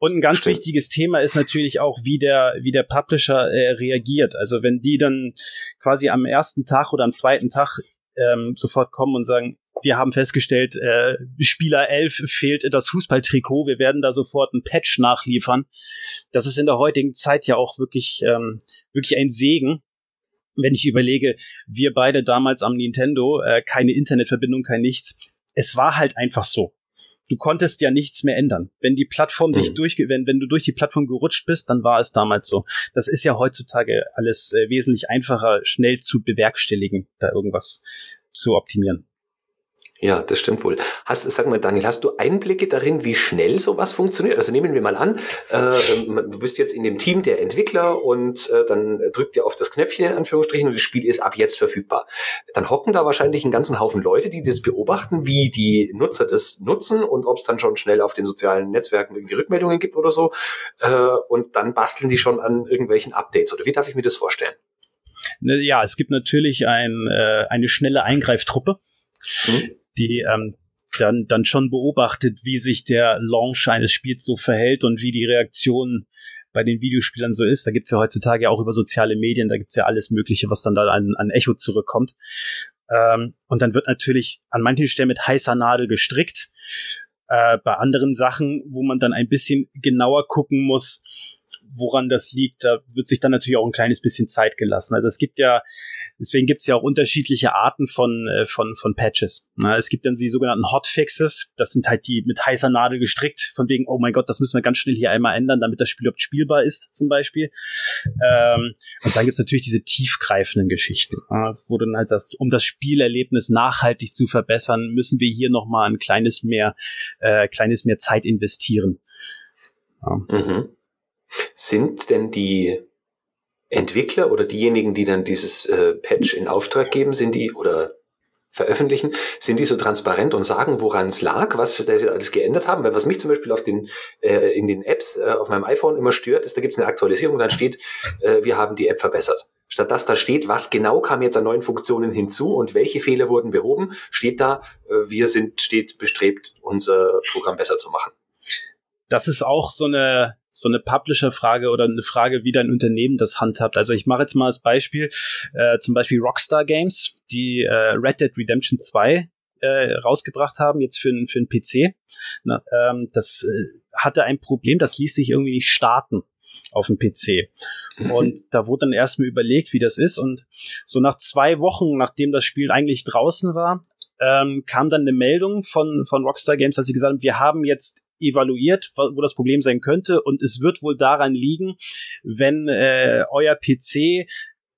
Und ein ganz Stimmt. wichtiges Thema ist natürlich auch, wie der, wie der Publisher äh, reagiert. Also wenn die dann quasi am ersten Tag oder am zweiten Tag ähm, sofort kommen und sagen, wir haben festgestellt, äh, Spieler 11 fehlt das Fußballtrikot, wir werden da sofort ein Patch nachliefern. Das ist in der heutigen Zeit ja auch wirklich, ähm, wirklich ein Segen. Wenn ich überlege, wir beide damals am Nintendo, äh, keine Internetverbindung, kein nichts. Es war halt einfach so du konntest ja nichts mehr ändern. Wenn die Plattform mhm. dich durch, wenn, wenn du durch die Plattform gerutscht bist, dann war es damals so. Das ist ja heutzutage alles äh, wesentlich einfacher, schnell zu bewerkstelligen, da irgendwas zu optimieren. Ja, das stimmt wohl. Hast, sag mal, Daniel, hast du Einblicke darin, wie schnell sowas funktioniert? Also nehmen wir mal an, äh, du bist jetzt in dem Team der Entwickler und äh, dann drückt ihr auf das Knöpfchen in Anführungsstrichen und das Spiel ist ab jetzt verfügbar. Dann hocken da wahrscheinlich einen ganzen Haufen Leute, die das beobachten, wie die Nutzer das nutzen und ob es dann schon schnell auf den sozialen Netzwerken irgendwie Rückmeldungen gibt oder so. Äh, und dann basteln die schon an irgendwelchen Updates. Oder wie darf ich mir das vorstellen? Ne, ja, es gibt natürlich ein, äh, eine schnelle Eingreiftruppe. Hm die ähm, dann, dann schon beobachtet, wie sich der Launch eines Spiels so verhält und wie die Reaktion bei den Videospielern so ist. Da gibt's ja heutzutage auch über soziale Medien, da gibt's ja alles Mögliche, was dann da an, an Echo zurückkommt. Ähm, und dann wird natürlich an manchen Stellen mit heißer Nadel gestrickt. Äh, bei anderen Sachen, wo man dann ein bisschen genauer gucken muss, woran das liegt, da wird sich dann natürlich auch ein kleines bisschen Zeit gelassen. Also es gibt ja Deswegen gibt es ja auch unterschiedliche Arten von, äh, von, von Patches. Es gibt dann die sogenannten Hotfixes. Das sind halt die mit heißer Nadel gestrickt, von wegen, oh mein Gott, das müssen wir ganz schnell hier einmal ändern, damit das Spiel überhaupt spielbar ist, zum Beispiel. Ähm, und dann gibt es natürlich diese tiefgreifenden Geschichten, wo dann halt das, um das Spielerlebnis nachhaltig zu verbessern, müssen wir hier nochmal ein kleines mehr, äh, kleines mehr Zeit investieren. Mhm. Sind denn die Entwickler oder diejenigen, die dann dieses äh, Patch in Auftrag geben, sind die oder veröffentlichen, sind die so transparent und sagen, woran es lag, was sie alles geändert haben? Weil was mich zum Beispiel auf den, äh, in den Apps äh, auf meinem iPhone immer stört, ist, da gibt es eine Aktualisierung, dann steht, äh, wir haben die App verbessert. Statt dass da steht, was genau kam jetzt an neuen Funktionen hinzu und welche Fehler wurden behoben, steht da, äh, wir sind stets bestrebt, unser Programm besser zu machen. Das ist auch so eine so eine Publisher-Frage oder eine Frage, wie dein Unternehmen das handhabt. Also ich mache jetzt mal als Beispiel äh, zum Beispiel Rockstar Games, die äh, Red Dead Redemption 2 äh, rausgebracht haben, jetzt für, für einen PC. Na, ähm, das äh, hatte ein Problem, das ließ sich irgendwie nicht starten. auf dem PC. Mhm. Und da wurde dann erstmal überlegt, wie das ist. Und so nach zwei Wochen, nachdem das Spiel eigentlich draußen war, ähm, kam dann eine Meldung von, von Rockstar Games, dass sie gesagt haben, wir haben jetzt evaluiert, wo das Problem sein könnte und es wird wohl daran liegen, wenn äh, euer PC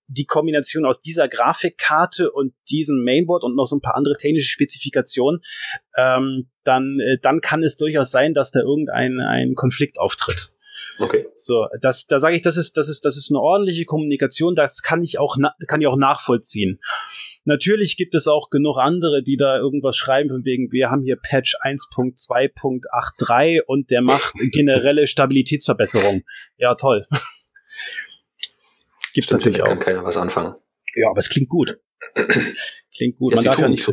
die Kombination aus dieser Grafikkarte und diesem Mainboard und noch so ein paar andere technische Spezifikationen, ähm, dann, äh, dann kann es durchaus sein, dass da irgendein ein Konflikt auftritt. Okay. So, das, da sage ich, das ist, das ist, das ist eine ordentliche Kommunikation. Das kann ich auch, kann ich auch nachvollziehen. Natürlich gibt es auch genug andere, die da irgendwas schreiben von wegen, wir haben hier Patch 1.2.83 und der macht *laughs* generelle Stabilitätsverbesserung. Ja, toll. Gibt's Stimmt, natürlich auch. kann keiner was anfangen. Ja, aber es klingt gut. Klingt gut. Man darf, ja nicht,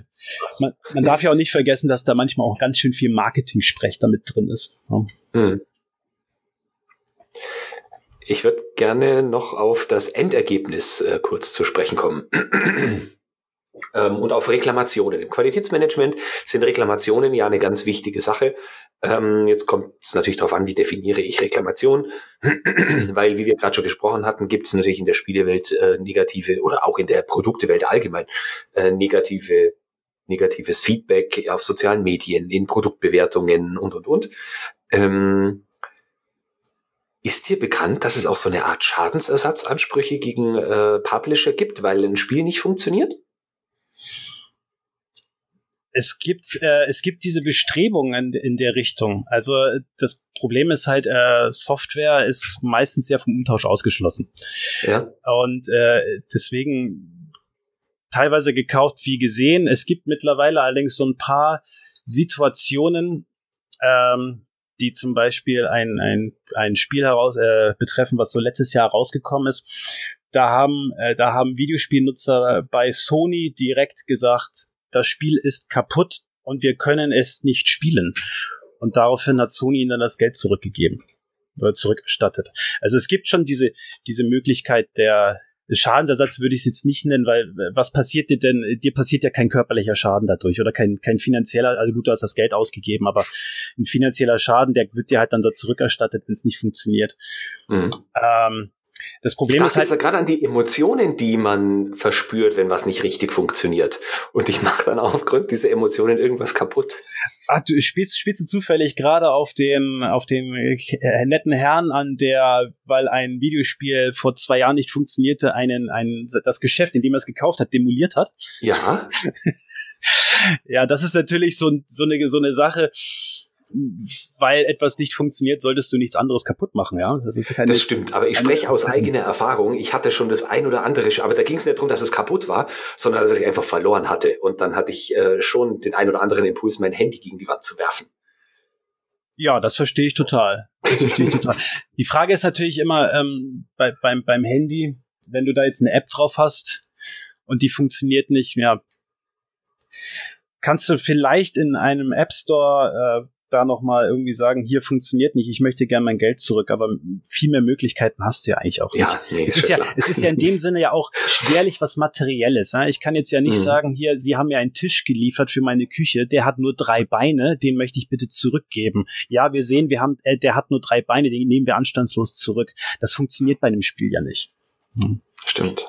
man, man, darf ja auch nicht vergessen, dass da manchmal auch ganz schön viel Marketing-Sprech damit drin ist. Ja. Hm. Ich würde gerne noch auf das Endergebnis äh, kurz zu sprechen kommen. *clears throat* ähm, und auf Reklamationen. Im Qualitätsmanagement sind Reklamationen ja eine ganz wichtige Sache. Ähm, jetzt kommt es natürlich darauf an, wie definiere ich Reklamation, *clears throat* weil, wie wir gerade schon gesprochen hatten, gibt es natürlich in der Spielewelt äh, negative oder auch in der Produktewelt allgemein äh, negative negatives Feedback auf sozialen Medien, in Produktbewertungen und, und, und. Ähm, ist dir bekannt, dass es auch so eine Art Schadensersatzansprüche gegen äh, Publisher gibt, weil ein Spiel nicht funktioniert? es gibt äh, es gibt diese Bestrebungen in der Richtung. Also das Problem ist halt, äh, Software ist meistens ja vom Umtausch ausgeschlossen. Ja. Und äh, deswegen teilweise gekauft wie gesehen. Es gibt mittlerweile allerdings so ein paar Situationen, ähm, die zum Beispiel ein, ein, ein Spiel heraus äh, betreffen, was so letztes Jahr rausgekommen ist. Da haben, äh, da haben Videospielnutzer bei Sony direkt gesagt, das Spiel ist kaputt und wir können es nicht spielen. Und daraufhin hat Sony ihnen dann das Geld zurückgegeben oder zurückgestattet. Also es gibt schon diese, diese Möglichkeit der Schadensersatz würde ich es jetzt nicht nennen, weil was passiert dir denn? Dir passiert ja kein körperlicher Schaden dadurch oder kein, kein finanzieller, also gut, du hast das Geld ausgegeben, aber ein finanzieller Schaden, der wird dir halt dann dort zurückerstattet, wenn es nicht funktioniert. Mhm. Ähm, das Problem ist halt jetzt gerade an die Emotionen, die man verspürt, wenn was nicht richtig funktioniert. Und ich mache dann aufgrund dieser Emotionen irgendwas kaputt. Ah, du spielst, spielst du zufällig gerade auf dem auf dem äh, netten Herrn an, der, weil ein Videospiel vor zwei Jahren nicht funktionierte, einen, einen das Geschäft, in dem er es gekauft hat, demoliert hat? Ja. *laughs* ja, das ist natürlich so, so eine so eine Sache weil etwas nicht funktioniert, solltest du nichts anderes kaputt machen, ja. Das ist keine. Das stimmt, aber ich spreche aus eigener Erfahrung. Ich hatte schon das ein oder andere, aber da ging es nicht darum, dass es kaputt war, sondern dass ich einfach verloren hatte. Und dann hatte ich äh, schon den ein oder anderen Impuls, mein Handy gegen die Wand zu werfen. Ja, das verstehe ich total. Das verstehe ich total. Die Frage ist natürlich immer ähm, bei, beim, beim Handy, wenn du da jetzt eine App drauf hast und die funktioniert nicht mehr, kannst du vielleicht in einem App Store äh, da nochmal irgendwie sagen, hier funktioniert nicht, ich möchte gern mein Geld zurück, aber viel mehr Möglichkeiten hast du ja eigentlich auch nicht. Ja, nee, es, ist ja, es ist ja in dem Sinne ja auch schwerlich was Materielles. Ne? Ich kann jetzt ja nicht mhm. sagen, hier, Sie haben mir einen Tisch geliefert für meine Küche, der hat nur drei Beine, den möchte ich bitte zurückgeben. Ja, wir sehen, wir haben, äh, der hat nur drei Beine, den nehmen wir anstandslos zurück. Das funktioniert bei einem Spiel ja nicht. Mhm. Stimmt.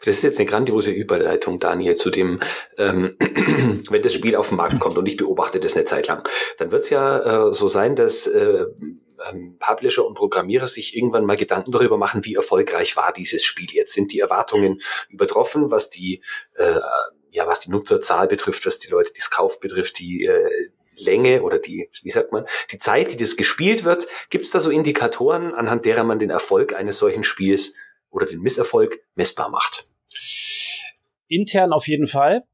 Das ist jetzt eine grandiose Überleitung, Daniel, zu dem, ähm, *clears throat* wenn das Spiel auf den Markt kommt und ich beobachte das eine Zeit lang, dann wird es ja äh, so sein, dass äh, ähm, Publisher und Programmierer sich irgendwann mal Gedanken darüber machen, wie erfolgreich war dieses Spiel jetzt. Sind die Erwartungen übertroffen, was die, äh, ja, was die Nutzerzahl betrifft, was die Leute, die es kauft, betrifft, die äh, Länge oder die, wie sagt man, die Zeit, die das gespielt wird. Gibt es da so Indikatoren, anhand derer man den Erfolg eines solchen Spiels oder den Misserfolg messbar macht? Intern auf jeden Fall.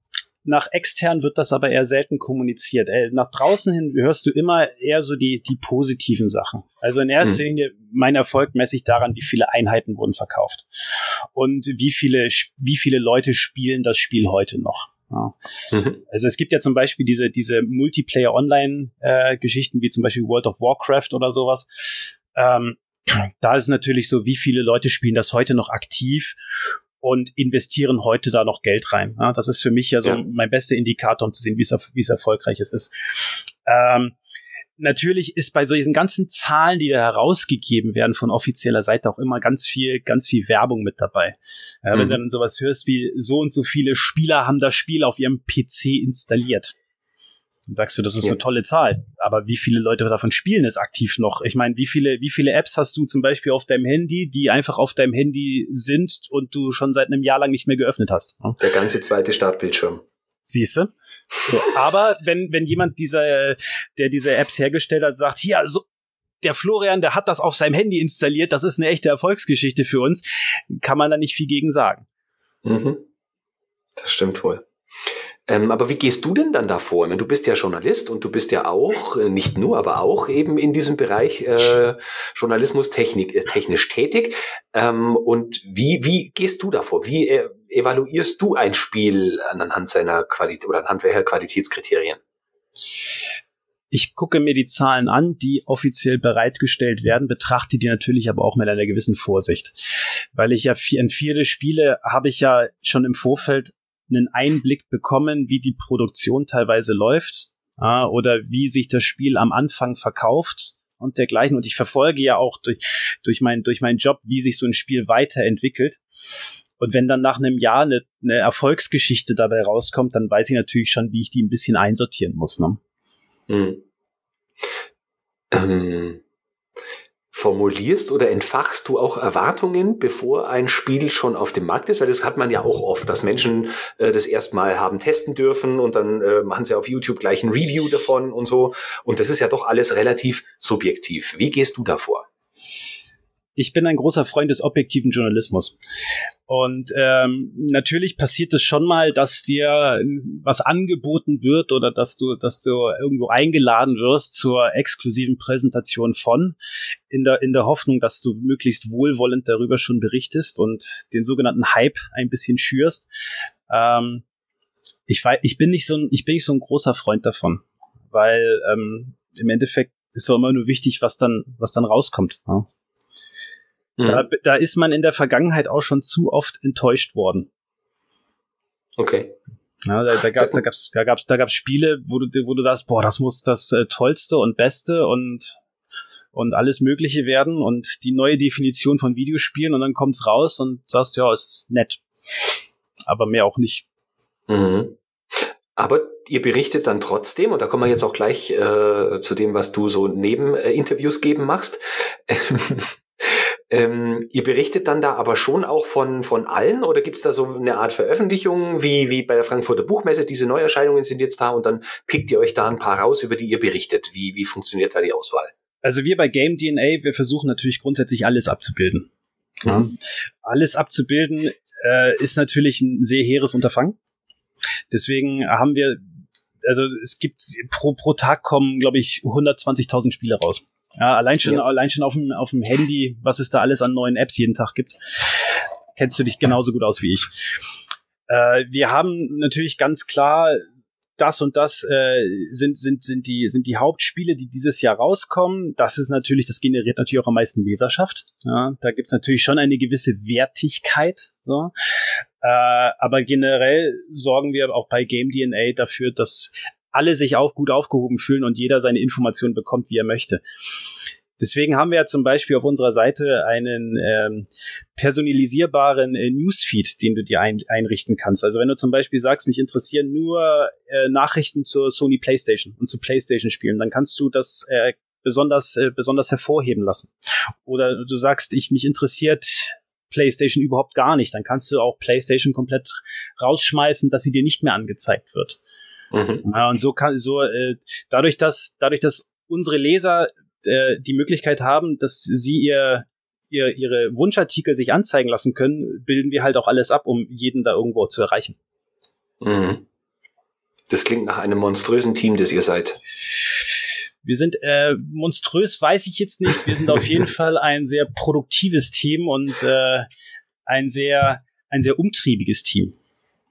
Nach extern wird das aber eher selten kommuniziert. Äh, nach draußen hin hörst du immer eher so die, die positiven Sachen. Also in erster mhm. Linie, mein Erfolg messe ich daran, wie viele Einheiten wurden verkauft. Und wie viele, wie viele Leute spielen das Spiel heute noch. Ja. Mhm. Also es gibt ja zum Beispiel diese, diese Multiplayer-Online-Geschichten, äh, wie zum Beispiel World of Warcraft oder sowas. Ähm, da ist natürlich so, wie viele Leute spielen das heute noch aktiv und investieren heute da noch Geld rein. Ja, das ist für mich ja so ja. mein bester Indikator, um zu sehen, wie es erfolgreich es ist. Ähm, natürlich ist bei so diesen ganzen Zahlen, die da herausgegeben werden von offizieller Seite auch immer ganz viel, ganz viel Werbung mit dabei. Mhm. Wenn du dann sowas hörst wie so und so viele Spieler haben das Spiel auf ihrem PC installiert. Dann sagst du, das ist ja. eine tolle Zahl. Aber wie viele Leute davon spielen es aktiv noch? Ich meine, wie viele, wie viele Apps hast du zum Beispiel auf deinem Handy, die einfach auf deinem Handy sind und du schon seit einem Jahr lang nicht mehr geöffnet hast? Der ganze zweite Startbildschirm. Siehste? So, aber wenn, wenn jemand dieser, der diese Apps hergestellt hat, sagt, hier, so, der Florian, der hat das auf seinem Handy installiert, das ist eine echte Erfolgsgeschichte für uns, kann man da nicht viel gegen sagen. Mhm. Das stimmt wohl. Ähm, aber wie gehst du denn dann davor? Meine, du bist ja Journalist und du bist ja auch, äh, nicht nur, aber auch eben in diesem Bereich äh, Journalismus technik, äh, technisch tätig. Ähm, und wie, wie gehst du davor? Wie äh, evaluierst du ein Spiel anhand seiner Qualität oder anhand welcher Qualitätskriterien? Ich gucke mir die Zahlen an, die offiziell bereitgestellt werden, betrachte die natürlich aber auch mit einer gewissen Vorsicht. Weil ich ja in viele Spiele habe ich ja schon im Vorfeld einen Einblick bekommen, wie die Produktion teilweise läuft äh, oder wie sich das Spiel am Anfang verkauft und dergleichen. Und ich verfolge ja auch durch, durch, mein, durch meinen Job, wie sich so ein Spiel weiterentwickelt. Und wenn dann nach einem Jahr eine, eine Erfolgsgeschichte dabei rauskommt, dann weiß ich natürlich schon, wie ich die ein bisschen einsortieren muss. Ne? Hm. Ähm, formulierst oder entfachst du auch Erwartungen, bevor ein Spiel schon auf dem Markt ist? Weil das hat man ja auch oft, dass Menschen äh, das erstmal haben testen dürfen und dann äh, machen sie auf YouTube gleich ein Review davon und so. Und das ist ja doch alles relativ subjektiv. Wie gehst du davor? Ich bin ein großer Freund des objektiven Journalismus. Und ähm, natürlich passiert es schon mal, dass dir was angeboten wird oder dass du, dass du irgendwo eingeladen wirst zur exklusiven Präsentation von, in der, in der Hoffnung, dass du möglichst wohlwollend darüber schon berichtest und den sogenannten Hype ein bisschen schürst. Ähm, ich, weiß, ich bin nicht so ein, ich bin nicht so ein großer Freund davon, weil ähm, im Endeffekt ist doch immer nur wichtig, was dann, was dann rauskommt. Ja? Mhm. Da, da ist man in der Vergangenheit auch schon zu oft enttäuscht worden. Okay. Ja, da, da, gab, da gab's, da gab's, da gab's Spiele, wo du, wo du das, boah, das muss das äh, tollste und beste und und alles Mögliche werden und die neue Definition von Videospielen und dann kommt's raus und sagst, ja, es ist nett, aber mehr auch nicht. Mhm. Aber ihr berichtet dann trotzdem, und da kommen wir jetzt auch gleich äh, zu dem, was du so neben äh, Interviews geben machst. *laughs* Ähm, ihr berichtet dann da aber schon auch von, von allen oder gibt es da so eine Art Veröffentlichung wie, wie bei der Frankfurter Buchmesse? Diese Neuerscheinungen sind jetzt da und dann pickt ihr euch da ein paar raus, über die ihr berichtet. Wie, wie funktioniert da die Auswahl? Also wir bei Game DNA, wir versuchen natürlich grundsätzlich alles abzubilden. Mhm. Alles abzubilden äh, ist natürlich ein sehr hehres Unterfangen. Deswegen haben wir, also es gibt pro, pro Tag kommen, glaube ich, 120.000 Spiele raus. Ja, allein schon, ja. allein schon auf dem, auf dem Handy, was es da alles an neuen Apps jeden Tag gibt, kennst du dich genauso gut aus wie ich. Äh, wir haben natürlich ganz klar das und das äh, sind sind sind die sind die Hauptspiele, die dieses Jahr rauskommen. Das ist natürlich, das generiert natürlich auch am meisten Leserschaft. Ja, da gibt's natürlich schon eine gewisse Wertigkeit. So. Äh, aber generell sorgen wir auch bei Game DNA dafür, dass alle sich auch gut aufgehoben fühlen und jeder seine Informationen bekommt, wie er möchte. Deswegen haben wir ja zum Beispiel auf unserer Seite einen ähm, personalisierbaren äh, Newsfeed, den du dir ein, einrichten kannst. Also wenn du zum Beispiel sagst, mich interessieren nur äh, Nachrichten zur Sony PlayStation und zu PlayStation-Spielen, dann kannst du das äh, besonders äh, besonders hervorheben lassen. Oder du sagst, ich mich interessiert PlayStation überhaupt gar nicht, dann kannst du auch PlayStation komplett rausschmeißen, dass sie dir nicht mehr angezeigt wird. Mhm. Ja, und so kann so äh, dadurch, dass dadurch, dass unsere Leser äh, die Möglichkeit haben, dass sie ihr, ihr ihre Wunschartikel sich anzeigen lassen können, bilden wir halt auch alles ab, um jeden da irgendwo zu erreichen. Mhm. Das klingt nach einem monströsen Team, das ihr seid. Wir sind äh, monströs, weiß ich jetzt nicht. Wir sind auf *laughs* jeden Fall ein sehr produktives Team und äh, ein sehr ein sehr umtriebiges Team.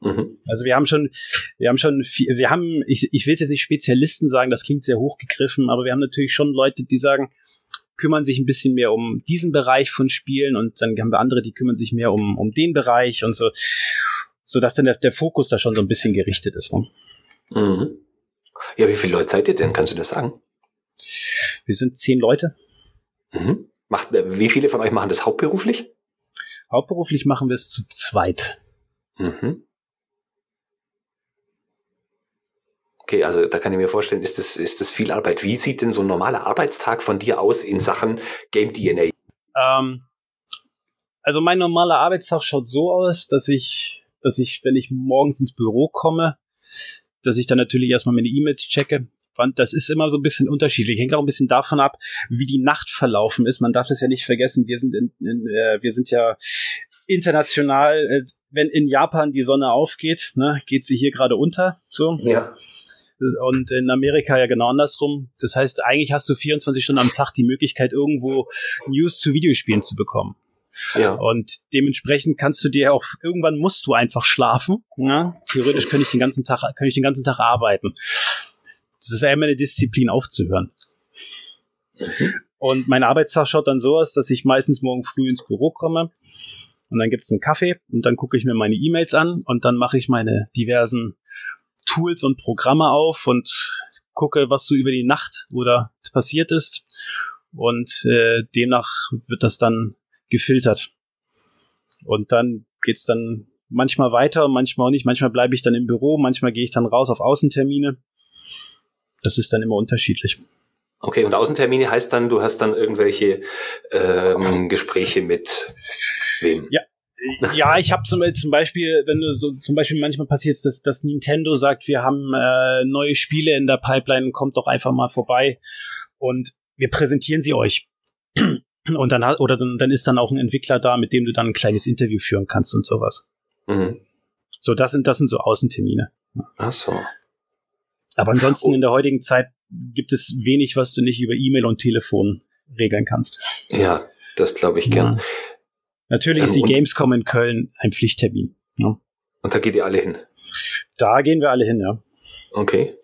Mhm. Also wir haben schon, wir haben schon, viel, wir haben, ich, ich will jetzt nicht Spezialisten sagen, das klingt sehr hochgegriffen, aber wir haben natürlich schon Leute, die sagen, kümmern sich ein bisschen mehr um diesen Bereich von Spielen und dann haben wir andere, die kümmern sich mehr um, um den Bereich und so, so dass dann der, der Fokus da schon so ein bisschen gerichtet ist. Ne? Mhm. Ja, wie viele Leute seid ihr denn? Kannst du das sagen? Wir sind zehn Leute. Mhm. Macht, wie viele von euch machen das hauptberuflich? Hauptberuflich machen wir es zu zweit. Mhm. Okay, also da kann ich mir vorstellen, ist das, ist das viel Arbeit. Wie sieht denn so ein normaler Arbeitstag von dir aus in Sachen Game DNA? Ähm, also mein normaler Arbeitstag schaut so aus, dass ich, dass ich, wenn ich morgens ins Büro komme, dass ich dann natürlich erstmal meine E-Mails checke. Das ist immer so ein bisschen unterschiedlich. Hängt auch ein bisschen davon ab, wie die Nacht verlaufen ist. Man darf das ja nicht vergessen. Wir sind in, in äh, wir sind ja international. Äh, wenn in Japan die Sonne aufgeht, ne, geht sie hier gerade unter. So. Ja. Und in Amerika ja genau andersrum. Das heißt, eigentlich hast du 24 Stunden am Tag die Möglichkeit, irgendwo News zu Videospielen zu bekommen. Ja. Und dementsprechend kannst du dir auch, irgendwann musst du einfach schlafen. Ja? Theoretisch könnte ich den ganzen Tag, könnte ich den ganzen Tag arbeiten. Das ist ja immer eine Disziplin aufzuhören. Und mein Arbeitstag schaut dann so aus, dass ich meistens morgen früh ins Büro komme und dann gibt's einen Kaffee und dann gucke ich mir meine E-Mails an und dann mache ich meine diversen Tools und Programme auf und gucke, was so über die Nacht oder passiert ist. Und äh, demnach wird das dann gefiltert. Und dann geht's dann manchmal weiter, manchmal auch nicht. Manchmal bleibe ich dann im Büro, manchmal gehe ich dann raus auf Außentermine. Das ist dann immer unterschiedlich. Okay, und Außentermine heißt dann, du hast dann irgendwelche ähm, Gespräche mit wem? Ja, *laughs* ja, ich habe zum, zum Beispiel, wenn du so zum Beispiel manchmal passiert dass, dass Nintendo sagt, wir haben äh, neue Spiele in der Pipeline, kommt doch einfach mal vorbei und wir präsentieren sie euch. *clears throat* Und dann oder dann, dann ist dann auch ein Entwickler da, mit dem du dann ein kleines Interview führen kannst und sowas. Mhm. So, das sind, das sind so Außentermine. Ach so. Aber ansonsten oh. in der heutigen Zeit gibt es wenig, was du nicht über E-Mail und Telefon regeln kannst. Ja, das glaube ich gern. Ja. Natürlich ähm, ist die Gamescom in Köln ein Pflichttermin. Ja. Und da geht ihr alle hin? Da gehen wir alle hin, ja. Okay.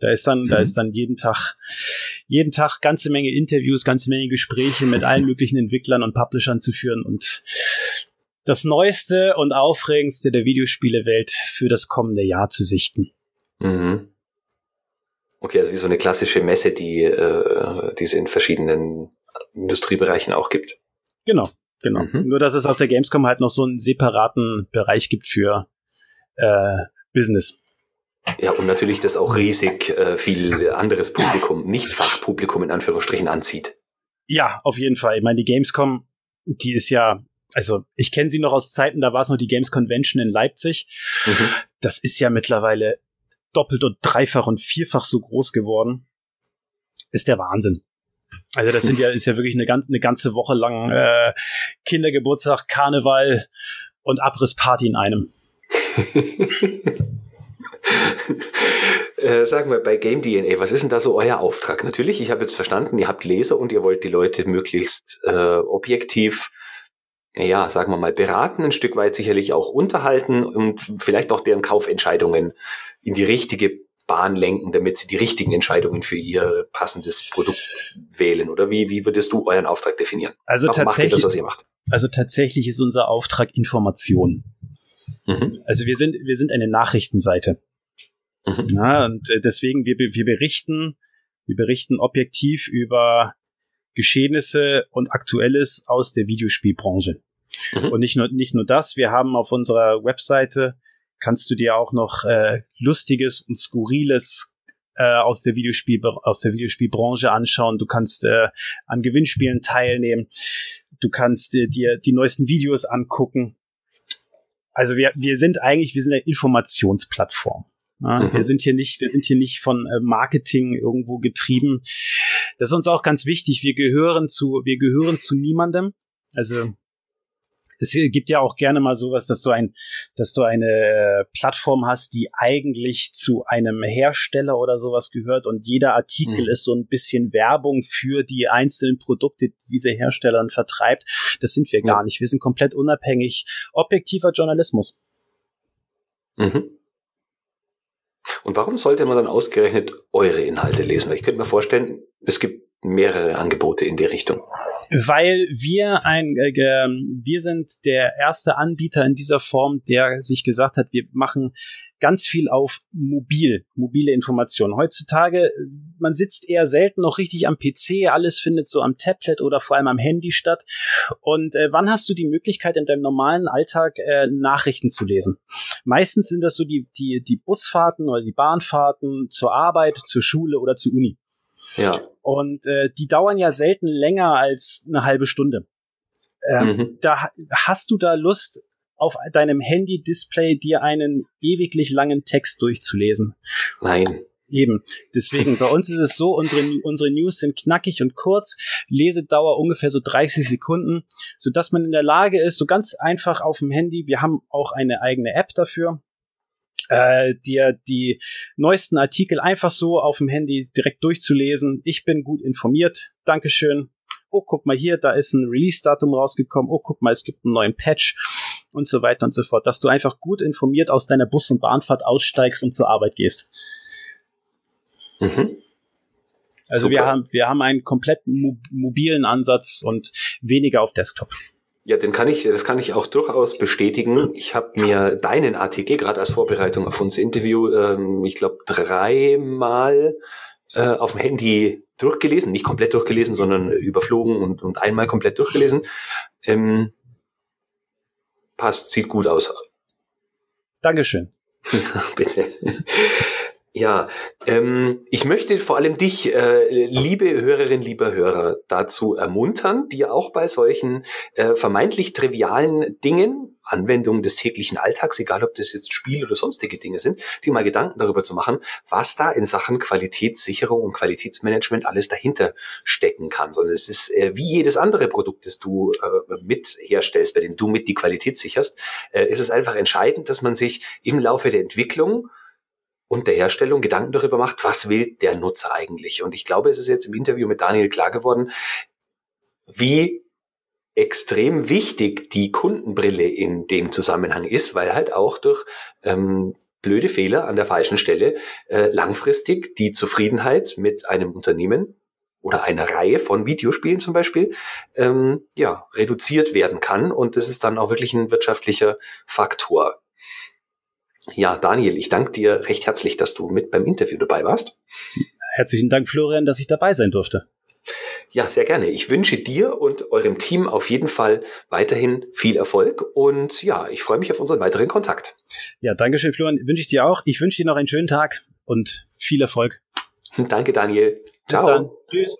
Da ist dann, mhm. da ist dann jeden Tag, jeden Tag ganze Menge Interviews, ganze Menge Gespräche mit allen möglichen Entwicklern und Publishern zu führen und das Neueste und Aufregendste der Videospielewelt für das kommende Jahr zu sichten. Mhm. Okay, also wie so eine klassische Messe, die, äh, die es in verschiedenen Industriebereichen auch gibt. Genau, Genau. Mhm. Nur, dass es auf der Gamescom halt noch so einen separaten Bereich gibt für äh, Business. Ja, und natürlich das auch riesig äh, viel anderes Publikum, *laughs* nicht Fachpublikum in Anführungsstrichen anzieht. Ja, auf jeden Fall. Ich meine, die Gamescom, die ist ja, also ich kenne sie noch aus Zeiten, da war es noch die Games Convention in Leipzig. Mhm. Das ist ja mittlerweile doppelt und dreifach und vierfach so groß geworden. Ist der Wahnsinn. Also das sind ja, ist ja wirklich eine, ganz, eine ganze Woche lang äh, Kindergeburtstag, Karneval und Abrissparty in einem. *laughs* äh, sagen wir bei Game DNA, was ist denn da so euer Auftrag? Natürlich, ich habe jetzt verstanden, ihr habt Leser und ihr wollt die Leute möglichst äh, objektiv, ja, sagen wir mal, beraten, ein Stück weit sicherlich auch unterhalten und vielleicht auch deren Kaufentscheidungen in die richtige Bahn lenken, damit sie die richtigen Entscheidungen für ihr passendes Produkt wählen? Oder wie, wie würdest du euren Auftrag definieren? Also Warum tatsächlich, das? Also tatsächlich ist unser Auftrag Information. Mhm. Also wir sind, wir sind eine Nachrichtenseite. Mhm. Ja, und äh, deswegen, wir, wir berichten, wir berichten objektiv über Geschehnisse und Aktuelles aus der Videospielbranche. Mhm. Und nicht nur, nicht nur das, wir haben auf unserer Webseite kannst du dir auch noch äh, lustiges und skurriles äh, aus der Videospiel aus der Videospielbranche anschauen. Du kannst äh, an Gewinnspielen teilnehmen. Du kannst äh, dir die neuesten Videos angucken. Also wir wir sind eigentlich wir sind eine Informationsplattform. Ja, mhm. Wir sind hier nicht, wir sind hier nicht von äh, Marketing irgendwo getrieben. Das ist uns auch ganz wichtig. Wir gehören zu, wir gehören zu niemandem. Also es gibt ja auch gerne mal sowas, dass du ein, dass du eine äh, Plattform hast, die eigentlich zu einem Hersteller oder sowas gehört und jeder Artikel mhm. ist so ein bisschen Werbung für die einzelnen Produkte, die diese Hersteller vertreibt. Das sind wir gar nicht. Wir sind komplett unabhängig. Objektiver Journalismus. Mhm. Und warum sollte man dann ausgerechnet eure Inhalte lesen? Ich könnte mir vorstellen, es gibt mehrere Angebote in die Richtung. Weil wir ein, äh, wir sind der erste Anbieter in dieser Form, der sich gesagt hat, wir machen ganz viel auf mobil, mobile Informationen. Heutzutage man sitzt eher selten noch richtig am PC, alles findet so am Tablet oder vor allem am Handy statt. Und äh, wann hast du die Möglichkeit in deinem normalen Alltag äh, Nachrichten zu lesen? Meistens sind das so die, die, die Busfahrten oder die Bahnfahrten zur Arbeit, zur Schule oder zur Uni. Ja. Und äh, die dauern ja selten länger als eine halbe Stunde. Ähm, mhm. Da hast du da Lust, auf deinem Handy-Display dir einen ewiglich langen Text durchzulesen. Nein. Eben. Deswegen, bei uns ist es so, unsere, unsere News sind knackig und kurz, Lesedauer ungefähr so 30 Sekunden, so dass man in der Lage ist, so ganz einfach auf dem Handy, wir haben auch eine eigene App dafür, äh, dir die neuesten Artikel einfach so auf dem Handy direkt durchzulesen. Ich bin gut informiert. Dankeschön oh, guck mal hier, da ist ein Release-Datum rausgekommen, oh, guck mal, es gibt einen neuen Patch und so weiter und so fort, dass du einfach gut informiert aus deiner Bus- und Bahnfahrt aussteigst und zur Arbeit gehst. Mhm. Also wir haben, wir haben einen komplett mobilen Ansatz und weniger auf Desktop. Ja, den kann ich, das kann ich auch durchaus bestätigen. Ich habe mir deinen Artikel gerade als Vorbereitung auf unser Interview, ähm, ich glaube dreimal äh, auf dem Handy durchgelesen, nicht komplett durchgelesen, sondern überflogen und, und einmal komplett durchgelesen. Ähm, passt, sieht gut aus. Dankeschön. *laughs* Bitte. Ja, ähm, ich möchte vor allem dich, äh, liebe Hörerin, lieber Hörer, dazu ermuntern, dir auch bei solchen äh, vermeintlich trivialen Dingen, Anwendungen des täglichen Alltags, egal ob das jetzt Spiel oder sonstige Dinge sind, dir mal Gedanken darüber zu machen, was da in Sachen Qualitätssicherung und Qualitätsmanagement alles dahinter stecken kann. Sondern es ist äh, wie jedes andere Produkt, das du äh, mit herstellst, bei dem du mit die Qualität sicherst, äh, ist es einfach entscheidend, dass man sich im Laufe der Entwicklung und der Herstellung Gedanken darüber macht, was will der Nutzer eigentlich? Und ich glaube, es ist jetzt im Interview mit Daniel klar geworden, wie extrem wichtig die Kundenbrille in dem Zusammenhang ist, weil halt auch durch ähm, blöde Fehler an der falschen Stelle äh, langfristig die Zufriedenheit mit einem Unternehmen oder einer Reihe von Videospielen zum Beispiel ähm, ja reduziert werden kann und das ist dann auch wirklich ein wirtschaftlicher Faktor. Ja, Daniel, ich danke dir recht herzlich, dass du mit beim Interview dabei warst. Herzlichen Dank, Florian, dass ich dabei sein durfte. Ja, sehr gerne. Ich wünsche dir und eurem Team auf jeden Fall weiterhin viel Erfolg und ja, ich freue mich auf unseren weiteren Kontakt. Ja, danke schön, Florian. Wünsche ich dir auch. Ich wünsche dir noch einen schönen Tag und viel Erfolg. Danke, Daniel. Ciao. Bis dann. Tschüss.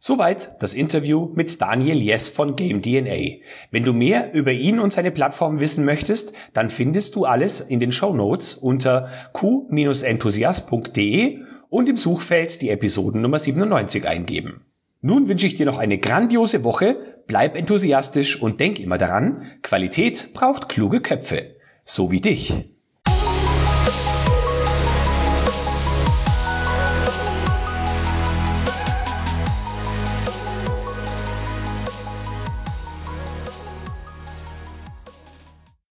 Soweit das Interview mit Daniel Jess von Game DNA. Wenn du mehr über ihn und seine Plattform wissen möchtest, dann findest du alles in den Show Notes unter q-enthusiast.de und im Suchfeld die Episoden Nummer 97 eingeben. Nun wünsche ich dir noch eine grandiose Woche, bleib enthusiastisch und denk immer daran, Qualität braucht kluge Köpfe, so wie dich.